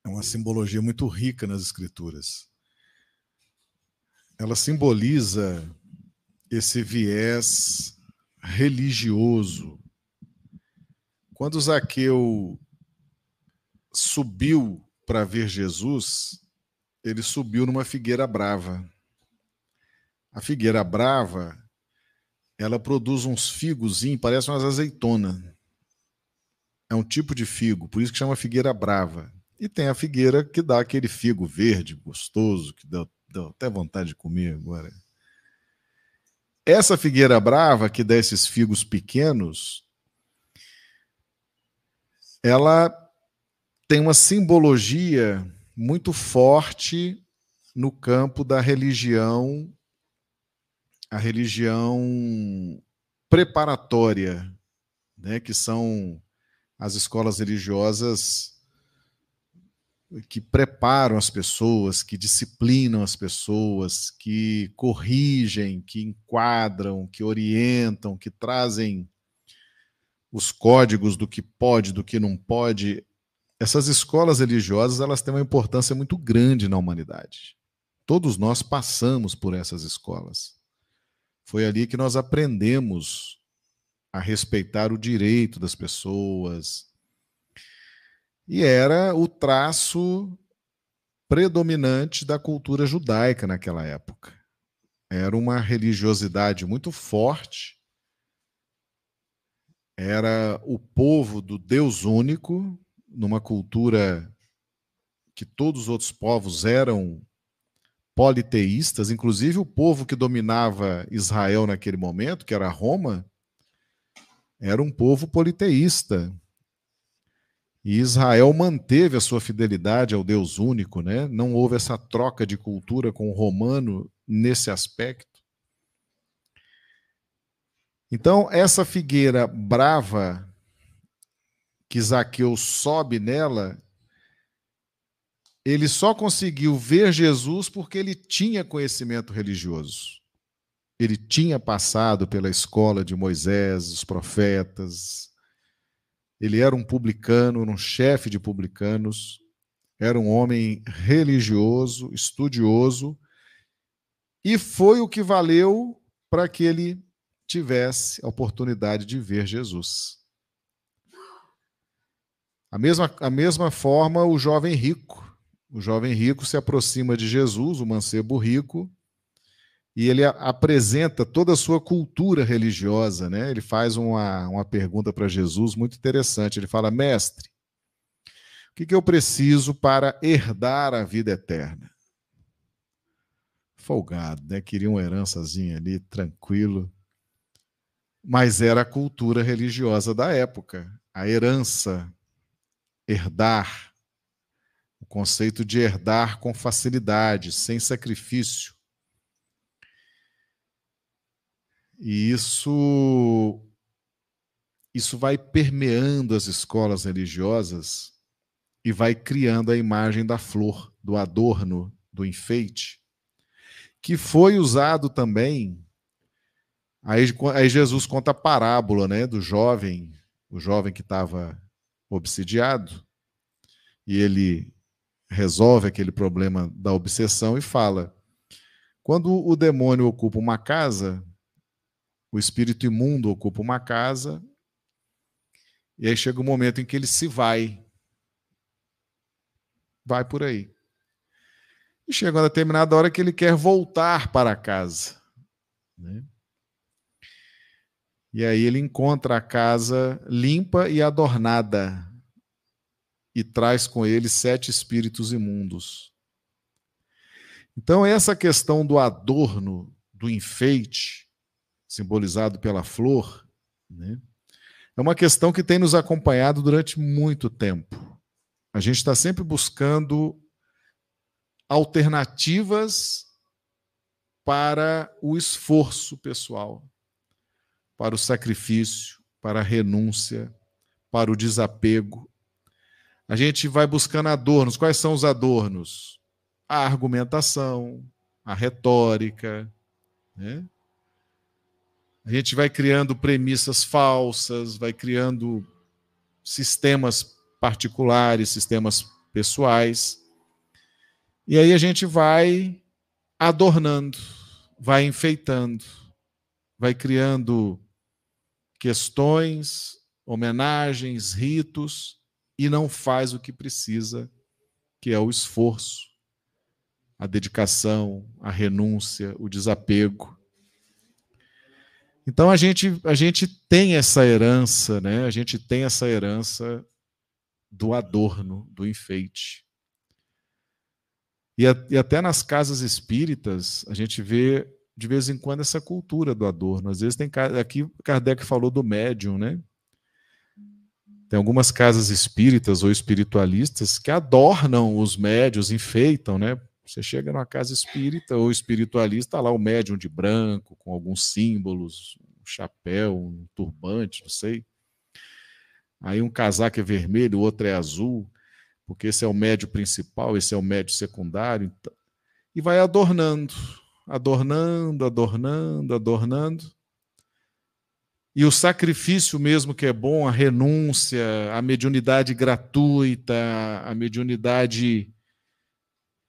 é uma simbologia muito rica nas escrituras. Ela simboliza esse viés religioso. Quando Zaqueu subiu para ver Jesus, ele subiu numa figueira brava. A figueira brava, ela produz uns figos, parece umas azeitona. É um tipo de figo, por isso que chama figueira brava. E tem a figueira que dá aquele figo verde, gostoso, que dá, dá até vontade de comer agora. Essa figueira brava, que dá esses figos pequenos, ela tem uma simbologia muito forte no campo da religião, a religião preparatória, né, que são as escolas religiosas que preparam as pessoas, que disciplinam as pessoas, que corrigem, que enquadram, que orientam, que trazem os códigos do que pode, do que não pode. Essas escolas religiosas, elas têm uma importância muito grande na humanidade. Todos nós passamos por essas escolas. Foi ali que nós aprendemos a respeitar o direito das pessoas, e era o traço predominante da cultura judaica naquela época. Era uma religiosidade muito forte, era o povo do Deus único, numa cultura que todos os outros povos eram politeístas, inclusive o povo que dominava Israel naquele momento, que era Roma, era um povo politeísta. E Israel manteve a sua fidelidade ao Deus único, né? Não houve essa troca de cultura com o romano nesse aspecto. Então, essa figueira brava que Zaqueu sobe nela, ele só conseguiu ver Jesus porque ele tinha conhecimento religioso. Ele tinha passado pela escola de Moisés, os profetas, ele era um publicano, um chefe de publicanos, era um homem religioso, estudioso, e foi o que valeu para que ele tivesse a oportunidade de ver Jesus. A mesma, a mesma forma, o jovem rico. O jovem rico se aproxima de Jesus, o mancebo rico, e ele apresenta toda a sua cultura religiosa, né? Ele faz uma, uma pergunta para Jesus muito interessante. Ele fala: Mestre, o que, que eu preciso para herdar a vida eterna? Folgado, né? Queria uma herançazinha ali, tranquilo. mas era a cultura religiosa da época, a herança, herdar, o conceito de herdar com facilidade, sem sacrifício. E isso isso vai permeando as escolas religiosas e vai criando a imagem da flor, do adorno, do enfeite, que foi usado também. Aí, aí Jesus conta a parábola né, do jovem, o jovem que estava obsidiado, e ele resolve aquele problema da obsessão e fala: quando o demônio ocupa uma casa, o espírito imundo ocupa uma casa, e aí chega o um momento em que ele se vai. Vai por aí. E chega uma determinada hora que ele quer voltar para casa. Né? E aí ele encontra a casa limpa e adornada e traz com ele sete espíritos imundos. Então, essa questão do adorno, do enfeite, simbolizado pela flor, né, é uma questão que tem nos acompanhado durante muito tempo. A gente está sempre buscando alternativas para o esforço pessoal, para o sacrifício, para a renúncia, para o desapego. A gente vai buscando adornos. Quais são os adornos? A argumentação, a retórica, né? A gente vai criando premissas falsas, vai criando sistemas particulares, sistemas pessoais. E aí a gente vai adornando, vai enfeitando, vai criando questões, homenagens, ritos e não faz o que precisa, que é o esforço, a dedicação, a renúncia, o desapego. Então a gente, a gente tem essa herança, né? A gente tem essa herança do adorno, do enfeite. E, a, e até nas casas espíritas, a gente vê de vez em quando essa cultura do adorno. Às vezes tem aqui Kardec falou do médium, né? Tem algumas casas espíritas ou espiritualistas que adornam os médios, enfeitam, né? Você chega numa casa espírita ou espiritualista, tá lá o médium de branco, com alguns símbolos, um chapéu, um turbante, não sei. Aí um casaco é vermelho, o outro é azul, porque esse é o médio principal, esse é o médio secundário. Então, e vai adornando, adornando, adornando, adornando. E o sacrifício mesmo que é bom, a renúncia, a mediunidade gratuita, a mediunidade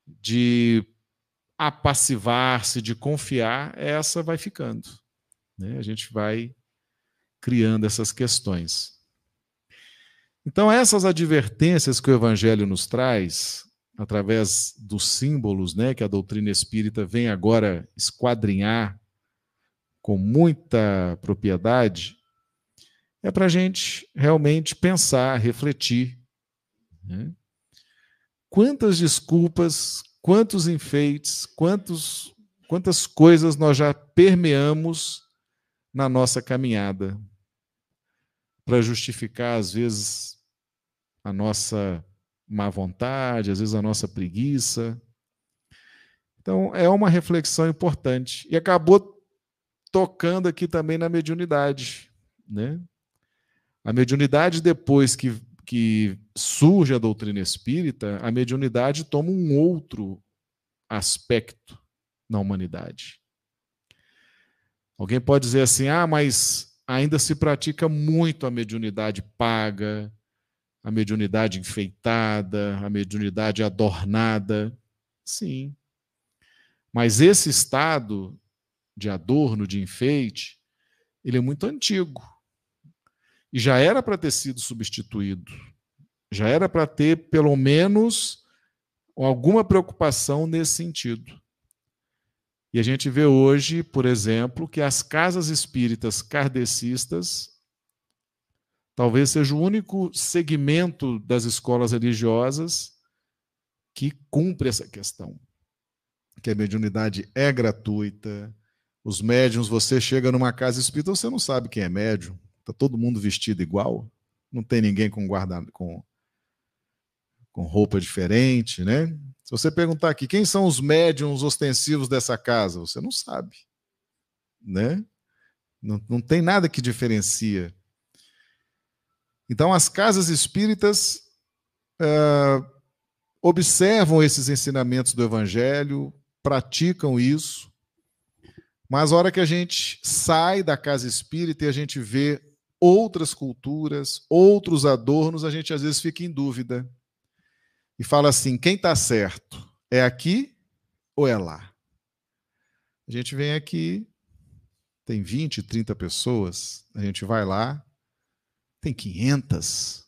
de apassivar-se, de confiar, essa vai ficando. Né? A gente vai criando essas questões. Então, essas advertências que o Evangelho nos traz, através dos símbolos né, que a doutrina espírita vem agora esquadrinhar com muita propriedade, é para a gente realmente pensar, refletir. Né? Quantas desculpas, quantos enfeites, quantos, quantas coisas nós já permeamos na nossa caminhada para justificar, às vezes, a nossa má vontade, às vezes a nossa preguiça. Então, é uma reflexão importante. E acabou tocando aqui também na mediunidade. Né? A mediunidade, depois que, que surge a doutrina espírita, a mediunidade toma um outro aspecto na humanidade. Alguém pode dizer assim: ah, mas ainda se pratica muito a mediunidade paga, a mediunidade enfeitada, a mediunidade adornada. Sim. Mas esse estado de adorno, de enfeite, ele é muito antigo. E já era para ter sido substituído. Já era para ter, pelo menos, alguma preocupação nesse sentido. E a gente vê hoje, por exemplo, que as casas espíritas kardecistas talvez seja o único segmento das escolas religiosas que cumpre essa questão. Que a mediunidade é gratuita, Os médiums, você chega numa casa espírita, você não sabe quem é médium. Está todo mundo vestido igual. Não tem ninguém com guarda com, com roupa diferente, né? Se você perguntar aqui, quem são os médiums ostensivos dessa casa? Você não sabe, né? Não, não tem nada que diferencia. Então, as casas espíritas uh, observam esses ensinamentos do Evangelho, praticam isso, mas a hora que a gente sai da casa espírita e a gente vê outras culturas, outros adornos, a gente às vezes fica em dúvida e fala assim: quem está certo? É aqui ou é lá? A gente vem aqui, tem 20, 30 pessoas, a gente vai lá, tem 500.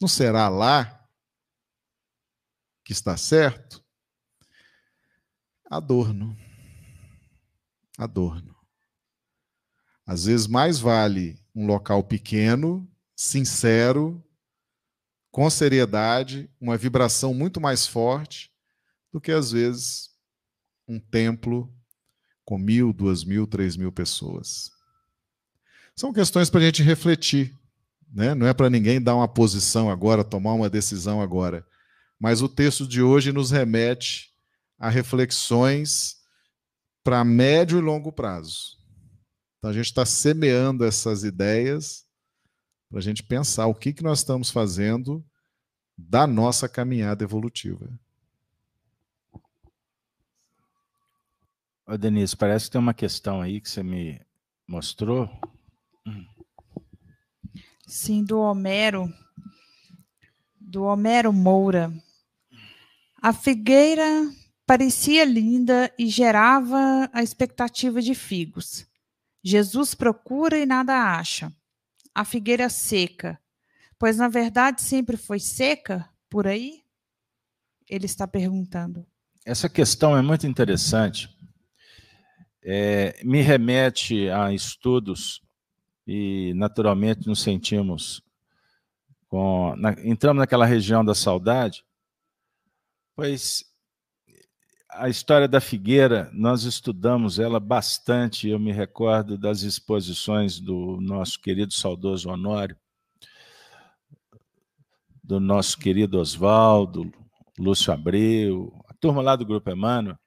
Não será lá que está certo? Adorno. Adorno. Às vezes mais vale um local pequeno, sincero, com seriedade, uma vibração muito mais forte do que às vezes um templo com mil, duas mil, três mil pessoas. São questões para a gente refletir. Né? Não é para ninguém dar uma posição agora, tomar uma decisão agora. Mas o texto de hoje nos remete a reflexões para médio e longo prazo. Então a gente está semeando essas ideias para a gente pensar o que, que nós estamos fazendo da nossa caminhada evolutiva. Ô, Denise, parece que tem uma questão aí que você me mostrou. Sim, do Homero, do Homero Moura. A figueira parecia linda e gerava a expectativa de figos. Jesus procura e nada acha. A figueira seca, pois na verdade sempre foi seca por aí? Ele está perguntando. Essa questão é muito interessante. É, me remete a estudos e naturalmente nos sentimos com, na, entramos naquela região da saudade, pois a história da figueira nós estudamos ela bastante. Eu me recordo das exposições do nosso querido saudoso Honório, do nosso querido Oswaldo, Lúcio Abreu, a turma lá do Grupo Emmanuel,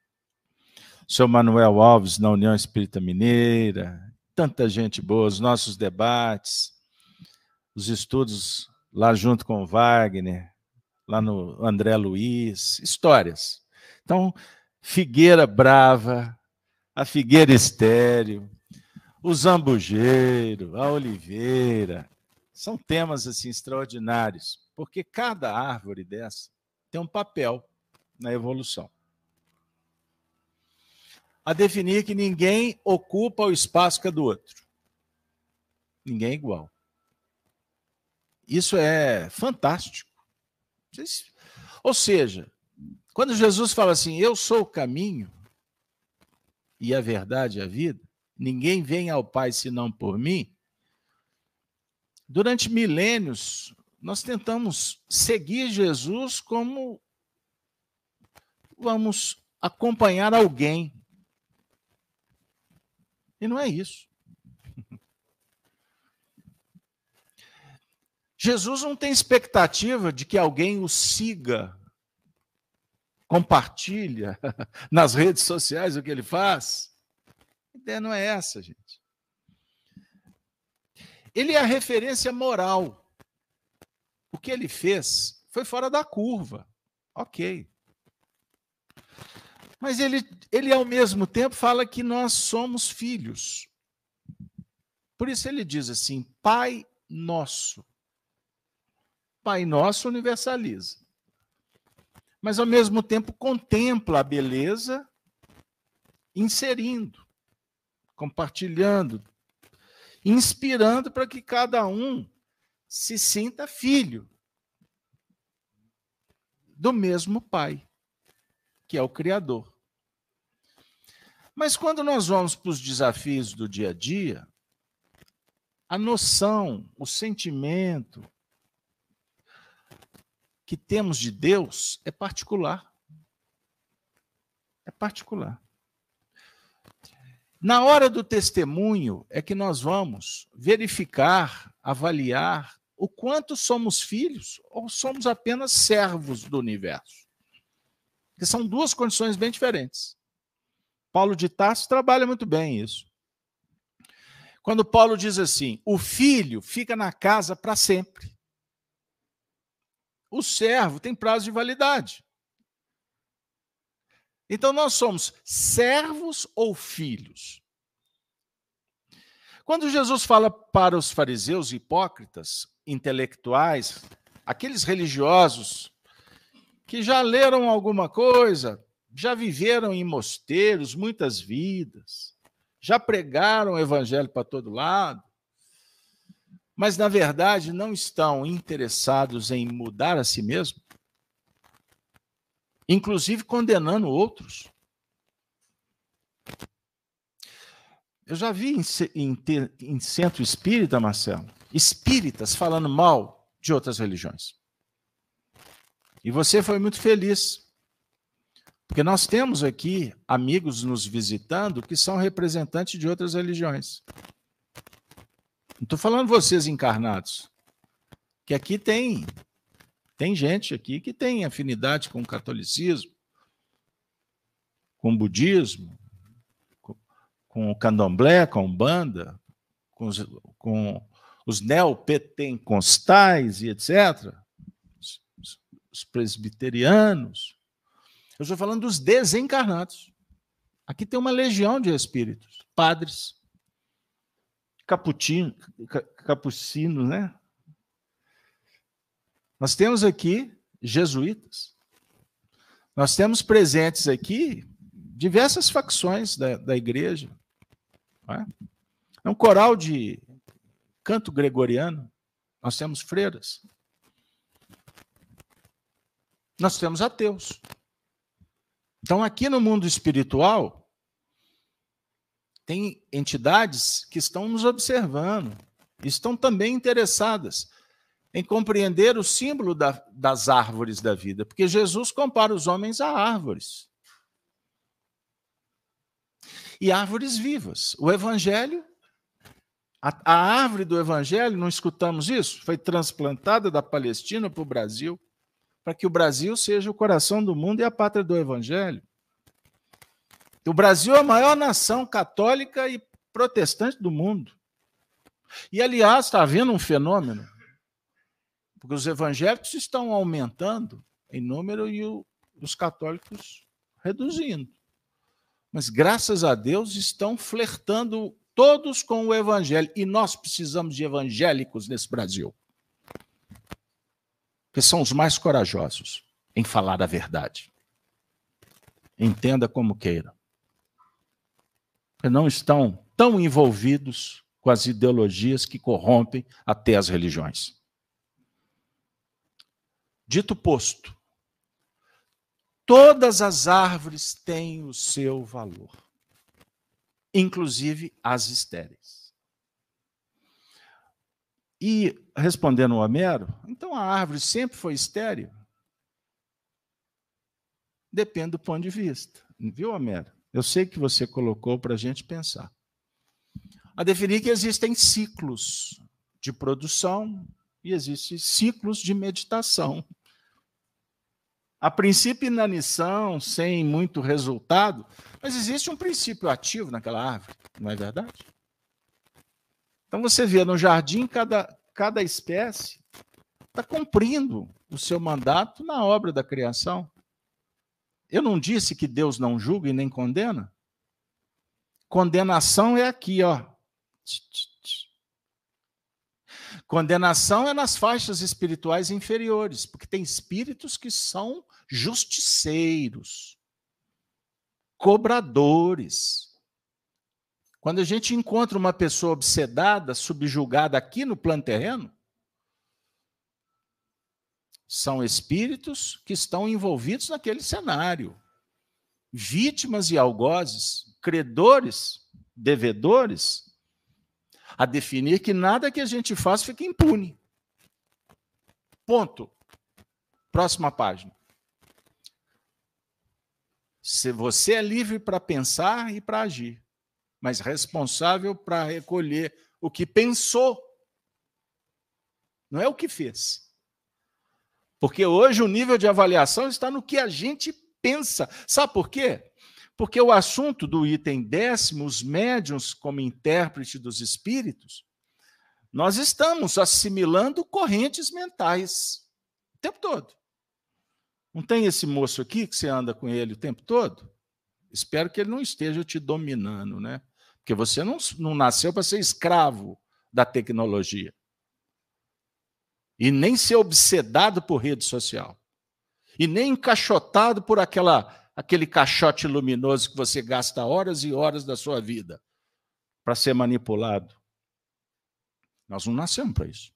seu Manuel Alves na União Espírita Mineira, tanta gente boa, os nossos debates, os estudos lá junto com o Wagner, lá no André Luiz, histórias. Então, Figueira Brava, a Figueira Estéreo, o Zambujeiro, a Oliveira, são temas assim extraordinários, porque cada árvore dessa tem um papel na evolução a definir que ninguém ocupa o espaço que é do outro. Ninguém é igual. Isso é fantástico. Ou seja, quando Jesus fala assim, eu sou o caminho e a verdade e a vida, ninguém vem ao Pai senão por mim. Durante milênios, nós tentamos seguir Jesus como vamos acompanhar alguém. E não é isso. Jesus não tem expectativa de que alguém o siga, compartilha nas redes sociais o que ele faz. A ideia não é essa, gente. Ele é a referência moral. O que ele fez foi fora da curva. Ok. Mas ele, ele, ao mesmo tempo, fala que nós somos filhos. Por isso ele diz assim: Pai nosso. Pai nosso universaliza. Mas, ao mesmo tempo, contempla a beleza, inserindo, compartilhando, inspirando para que cada um se sinta filho do mesmo Pai que é o Criador. Mas quando nós vamos para os desafios do dia a dia, a noção, o sentimento que temos de Deus é particular. É particular. Na hora do testemunho é que nós vamos verificar, avaliar o quanto somos filhos ou somos apenas servos do universo. Que são duas condições bem diferentes. Paulo de Tarso trabalha muito bem isso. Quando Paulo diz assim: o filho fica na casa para sempre. O servo tem prazo de validade. Então nós somos servos ou filhos? Quando Jesus fala para os fariseus hipócritas, intelectuais, aqueles religiosos que já leram alguma coisa, já viveram em mosteiros muitas vidas, já pregaram o evangelho para todo lado, mas na verdade não estão interessados em mudar a si mesmo, inclusive condenando outros. Eu já vi em, em, em centro espírita, Marcelo, espíritas falando mal de outras religiões. E você foi muito feliz. Porque nós temos aqui amigos nos visitando que são representantes de outras religiões. Não estou falando vocês encarnados. Que aqui tem tem gente aqui que tem afinidade com o catolicismo, com o budismo, com, com o candomblé, com a umbanda, com os, com os neopentecostais e etc., os, os presbiterianos. Eu estou falando dos desencarnados. Aqui tem uma legião de espíritos, padres, caputino, capucinos, né? Nós temos aqui jesuítas. Nós temos presentes aqui diversas facções da, da igreja. É? é um coral de canto gregoriano. Nós temos freiras. Nós temos ateus. Então, aqui no mundo espiritual, tem entidades que estão nos observando, estão também interessadas em compreender o símbolo da, das árvores da vida, porque Jesus compara os homens a árvores. E árvores vivas. O Evangelho, a, a árvore do Evangelho, não escutamos isso? Foi transplantada da Palestina para o Brasil, para que o Brasil seja o coração do mundo e a pátria do Evangelho. O Brasil é a maior nação católica e protestante do mundo. E, aliás, está havendo um fenômeno porque os evangélicos estão aumentando em número e o, os católicos reduzindo. Mas, graças a Deus, estão flertando todos com o evangelho. E nós precisamos de evangélicos nesse Brasil. Porque são os mais corajosos em falar a verdade. Entenda como queira. Não estão tão envolvidos com as ideologias que corrompem até as religiões. Dito posto, todas as árvores têm o seu valor, inclusive as estéreis. E, respondendo o Homero, então a árvore sempre foi estéreo? Depende do ponto de vista. Viu, Homero? Eu sei que você colocou para a gente pensar. A definir que existem ciclos de produção e existem ciclos de meditação a princípio inanição, sem muito resultado, mas existe um princípio ativo naquela árvore, não é verdade? Então você vê no jardim, cada, cada espécie está cumprindo o seu mandato na obra da criação. Eu não disse que Deus não julga e nem condena? Condenação é aqui, ó. Condenação é nas faixas espirituais inferiores, porque tem espíritos que são justiceiros, cobradores. Quando a gente encontra uma pessoa obsedada, subjugada aqui no plano terreno, são espíritos que estão envolvidos naquele cenário. Vítimas e algozes, credores, devedores, a definir que nada que a gente faz fica impune. Ponto. Próxima página. Se você é livre para pensar e para agir. mas responsável para recolher o que pensou. Não é o que fez. Porque hoje o nível de avaliação está no que a gente pensa. Sabe por quê? Porque o assunto do item décimo, os médiums como intérprete dos espíritos, nós estamos assimilando correntes mentais o tempo todo. Não tem esse moço aqui que você anda com ele o tempo todo? Espero que ele não esteja te dominando, né? Porque você não, não nasceu para ser escravo da tecnologia. E nem ser obsedado por rede social. E nem encaixotado por aquela aquele caixote luminoso que você gasta horas e horas da sua vida para ser manipulado. Nós não nascemos para isso.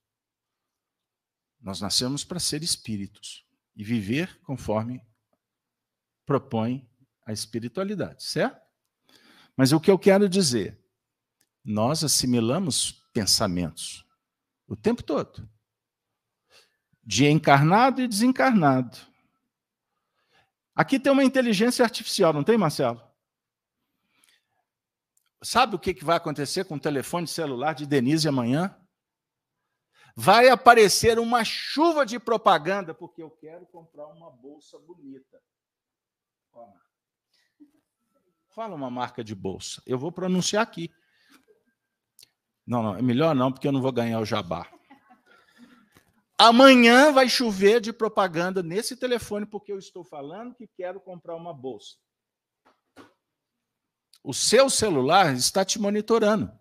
Nós nascemos para ser espíritos e viver conforme propõe a espiritualidade, certo? Mas o que eu quero dizer, nós assimilamos pensamentos o tempo todo, de encarnado e desencarnado. Aqui tem uma inteligência artificial, não tem, Marcelo? Sabe o que vai acontecer com o telefone celular de Denise amanhã? Vai aparecer uma chuva de propaganda, porque eu quero comprar uma bolsa bonita. Fala uma marca de bolsa. Eu vou pronunciar aqui. Não, não, é melhor não, porque eu não vou ganhar o jabá. Amanhã vai chover de propaganda nesse telefone, porque eu estou falando que quero comprar uma bolsa. O seu celular está te monitorando.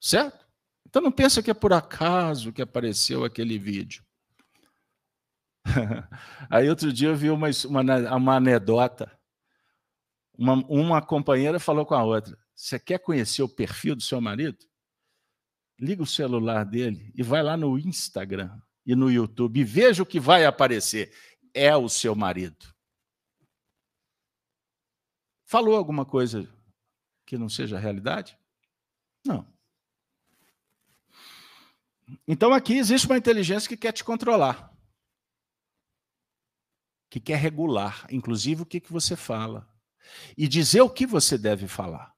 Certo? Então não pensa que é por acaso que apareceu aquele vídeo. Aí outro dia eu vi uma, uma, uma anedota. Uma, uma companheira falou com a outra: Você quer conhecer o perfil do seu marido? Liga o celular dele e vai lá no Instagram e no YouTube e veja o que vai aparecer. É o seu marido. Falou alguma coisa que não seja realidade? Não. Então aqui existe uma inteligência que quer te controlar, que quer regular, inclusive o que, que você fala, e dizer o que você deve falar.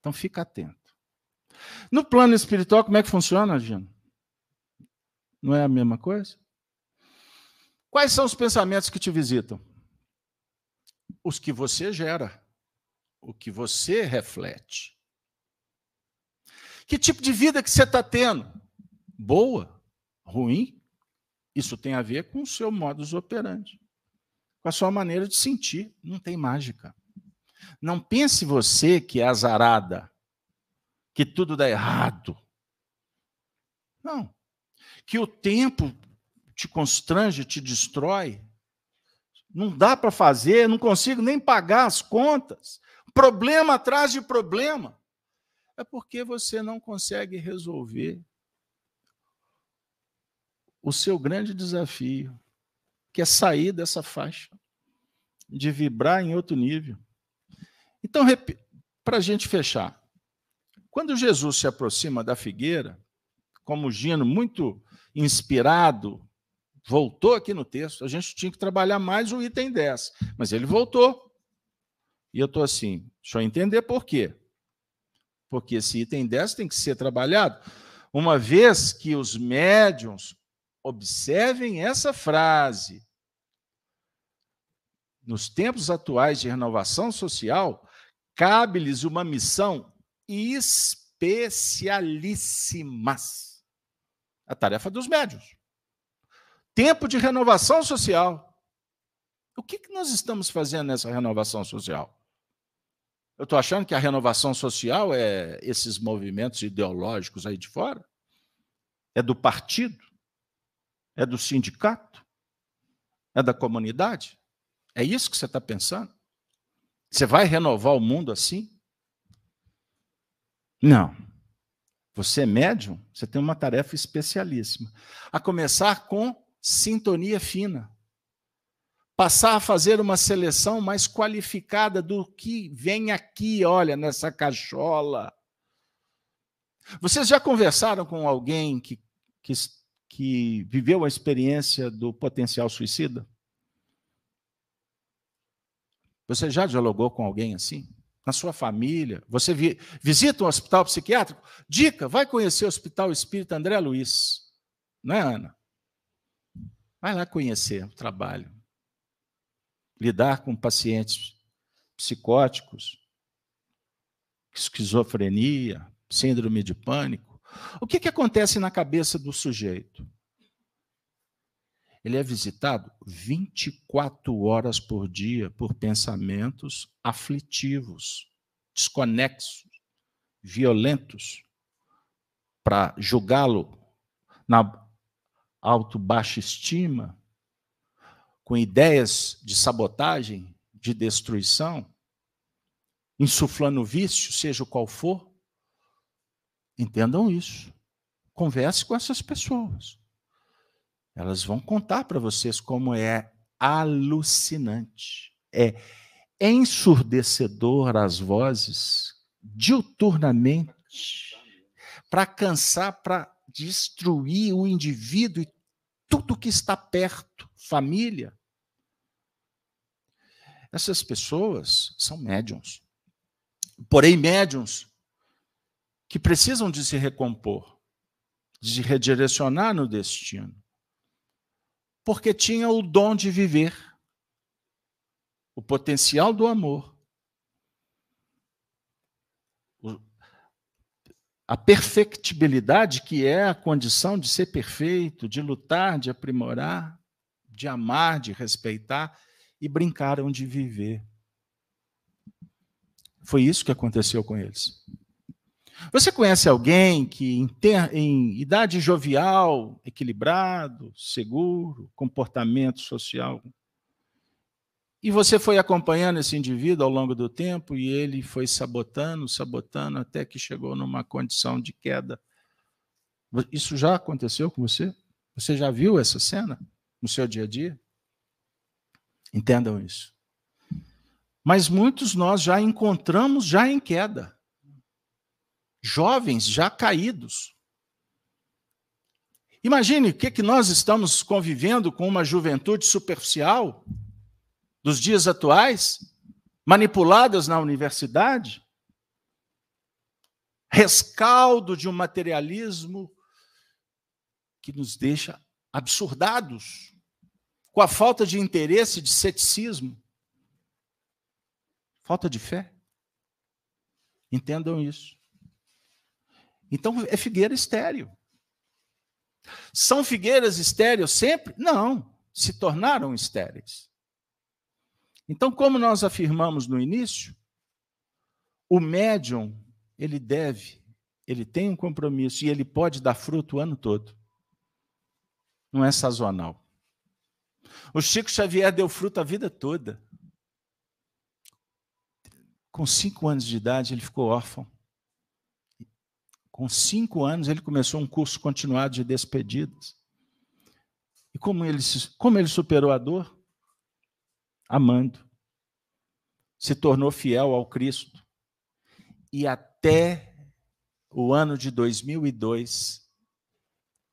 Então fica atento. No plano espiritual, como é que funciona, Gino? Não é a mesma coisa? Quais são os pensamentos que te visitam? Os que você gera, o que você reflete. Que tipo de vida que você está tendo? Boa? Ruim? Isso tem a ver com o seu modus operandi, com a sua maneira de sentir. Não tem mágica. Não pense você que é azarada que tudo dá errado. Não. Que o tempo te constrange, te destrói. Não dá para fazer, não consigo nem pagar as contas. Problema atrás de problema. É porque você não consegue resolver o seu grande desafio, que é sair dessa faixa, de vibrar em outro nível. Então, para a gente fechar, quando Jesus se aproxima da figueira, como Gino, muito inspirado, voltou aqui no texto, a gente tinha que trabalhar mais o item 10, mas ele voltou. E eu estou assim, deixa eu entender por quê. Porque esse item 10 tem que ser trabalhado. Uma vez que os médiums observem essa frase, nos tempos atuais de renovação social, cabe-lhes uma missão especialíssimas. A tarefa dos médios. Tempo de renovação social. O que, que nós estamos fazendo nessa renovação social? Eu estou achando que a renovação social é esses movimentos ideológicos aí de fora? É do partido? É do sindicato? É da comunidade? É isso que você está pensando? Você vai renovar o mundo assim? Não. Você é médium, você tem uma tarefa especialíssima. A começar com sintonia fina. Passar a fazer uma seleção mais qualificada do que vem aqui, olha, nessa cachola. Vocês já conversaram com alguém que, que, que viveu a experiência do potencial suicida? Você já dialogou com alguém assim? Na sua família. Você vi, visita um hospital psiquiátrico? Dica: vai conhecer o Hospital Espírita André Luiz. Não é, Ana? Vai lá conhecer o trabalho. Lidar com pacientes psicóticos, esquizofrenia, síndrome de pânico. O que, que acontece na cabeça do sujeito? Ele é visitado 24 horas por dia por pensamentos aflitivos, desconexos, violentos, para julgá-lo na auto-baixa estima, com ideias de sabotagem, de destruição, insuflando vício, seja qual for. Entendam isso. Converse com essas pessoas. Elas vão contar para vocês como é alucinante. É ensurdecedor as vozes diuturnamente para cansar, para destruir o indivíduo e tudo que está perto, família. Essas pessoas são médiums. Porém, médiums que precisam de se recompor, de se redirecionar no destino. Porque tinha o dom de viver, o potencial do amor, a perfectibilidade, que é a condição de ser perfeito, de lutar, de aprimorar, de amar, de respeitar, e brincaram de viver. Foi isso que aconteceu com eles. Você conhece alguém que, em, ter, em idade jovial, equilibrado, seguro, comportamento social e você foi acompanhando esse indivíduo ao longo do tempo e ele foi sabotando, sabotando, até que chegou numa condição de queda. Isso já aconteceu com você? Você já viu essa cena no seu dia a dia? Entendam isso. Mas muitos nós já encontramos já em queda. Jovens já caídos. Imagine o que, que nós estamos convivendo com uma juventude superficial dos dias atuais, manipuladas na universidade, rescaldo de um materialismo que nos deixa absurdados, com a falta de interesse, de ceticismo, falta de fé. Entendam isso. Então é figueira estéreo. São figueiras estéreis sempre? Não, se tornaram estéreis. Então, como nós afirmamos no início, o médium, ele deve, ele tem um compromisso e ele pode dar fruto o ano todo. Não é sazonal. O Chico Xavier deu fruto a vida toda. Com cinco anos de idade, ele ficou órfão. Com cinco anos, ele começou um curso continuado de despedidas. E como ele, como ele superou a dor? amando. Se tornou fiel ao Cristo. E até o ano de 2002,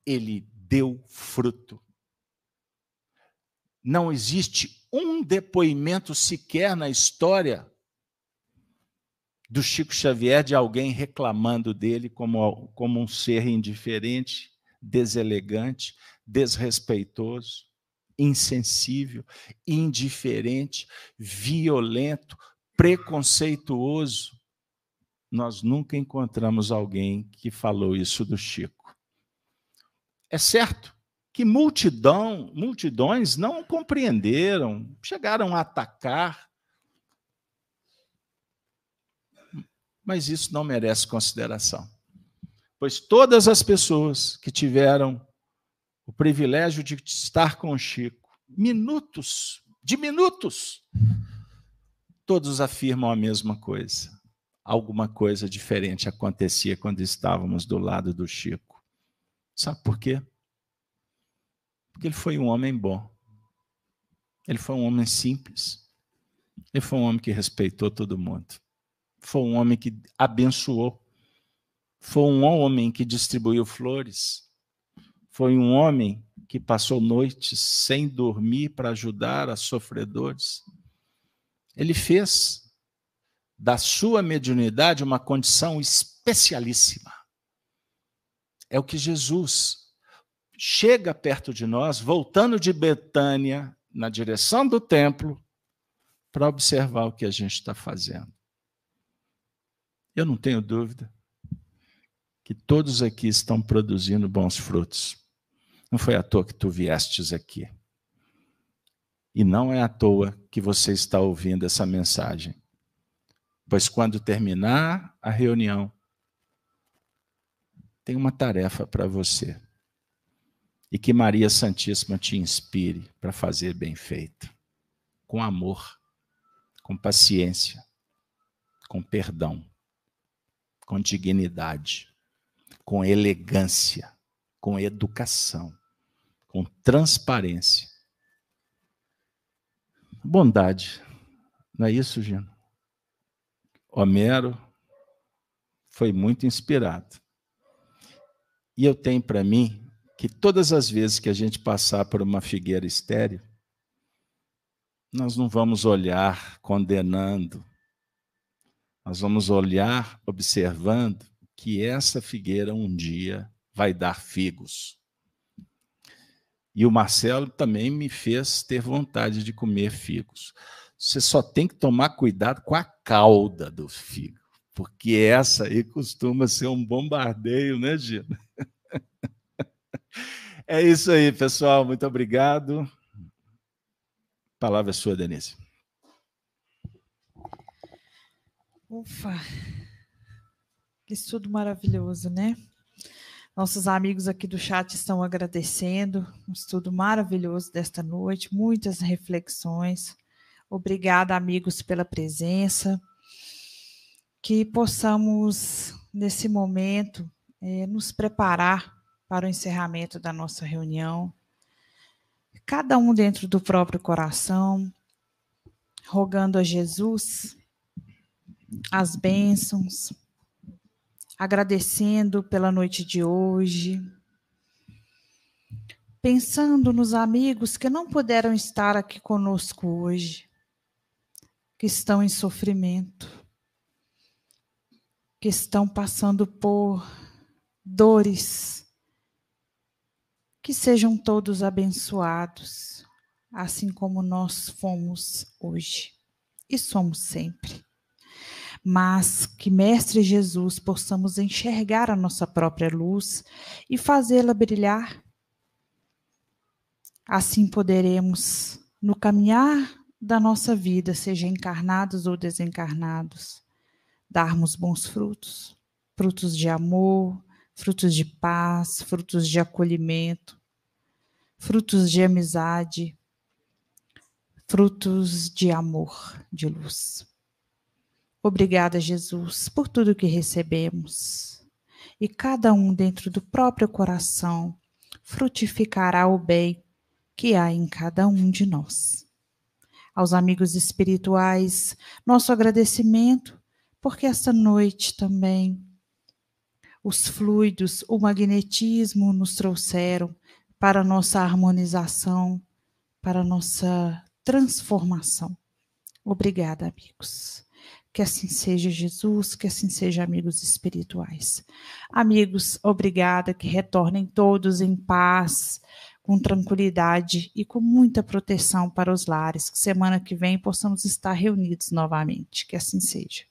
ele deu fruto. Não existe um depoimento sequer na história do Chico Xavier de alguém reclamando dele como, como um ser indiferente, deselegante, desrespeitoso insensível, indiferente, violento, preconceituoso. Nós nunca encontramos alguém que falou isso do Chico. É certo que multidão, multidões não compreenderam, chegaram a atacar, mas isso não merece consideração. Pois todas as pessoas que tiveram o privilégio de estar com o Chico. Minutos, de minutos, todos afirmam a mesma coisa. Alguma coisa diferente acontecia quando estávamos do lado do Chico. Sabe por quê? Porque ele foi um homem bom. Ele foi um homem simples. Ele foi um homem que respeitou todo mundo. Foi um homem que abençoou. Foi um homem que distribuiu flores foi um homem que passou noites sem dormir para ajudar a sofredores. Ele fez da sua mediunidade uma condição especialíssima. É o que Jesus chega perto de nós, voltando de Betânia, na direção do templo, para observar o que a gente está fazendo. Eu não tenho dúvida que todos aqui estão produzindo bons frutos. Não foi à toa que tu viestes aqui. E não é à toa que você está ouvindo essa mensagem. Pois quando terminar a reunião, tem uma tarefa para você. E que Maria Santíssima te inspire para fazer bem feito, com amor, com paciência, com perdão, com dignidade, com elegância, com educação, com transparência. Bondade. Não é isso, Gino? Homero foi muito inspirado. E eu tenho para mim que todas as vezes que a gente passar por uma figueira estéreo, nós não vamos olhar condenando, nós vamos olhar observando que essa figueira um dia vai dar figos. E o Marcelo também me fez ter vontade de comer figos. Você só tem que tomar cuidado com a cauda do figo, porque essa aí costuma ser um bombardeio, né, Gina? É isso aí, pessoal. Muito obrigado. A palavra é sua, Denise. Ufa! Que estudo maravilhoso, né? Nossos amigos aqui do chat estão agradecendo. Um estudo maravilhoso desta noite, muitas reflexões. Obrigada, amigos, pela presença. Que possamos, nesse momento, é, nos preparar para o encerramento da nossa reunião. Cada um dentro do próprio coração, rogando a Jesus as bênçãos, agradecendo pela noite de hoje, pensando nos amigos que não puderam estar aqui conosco hoje, que estão em sofrimento, que estão passando por dores que sejam todos abençoados, assim como nós fomos hoje e somos sempre. Mas que, Mestre Jesus, possamos enxergar a nossa própria luz e fazê-la brilhar. Assim poderemos, no caminhar da nossa vida, seja encarnados ou desencarnados, darmos bons frutos frutos de amor, frutos de paz, frutos de acolhimento, frutos de amizade, frutos de amor, de luz. Obrigada, Jesus, por tudo que recebemos. E cada um dentro do próprio coração frutificará o bem que há em cada um de nós. Aos amigos espirituais, nosso agradecimento, porque esta noite também os fluidos, o magnetismo nos trouxeram para nossa harmonização, para nossa transformação. Obrigada, amigos. Que assim seja, Jesus, que assim seja, amigos espirituais. Amigos, obrigada, que retornem todos em paz, com tranquilidade e com muita proteção para os lares. Que semana que vem possamos estar reunidos novamente. Que assim seja.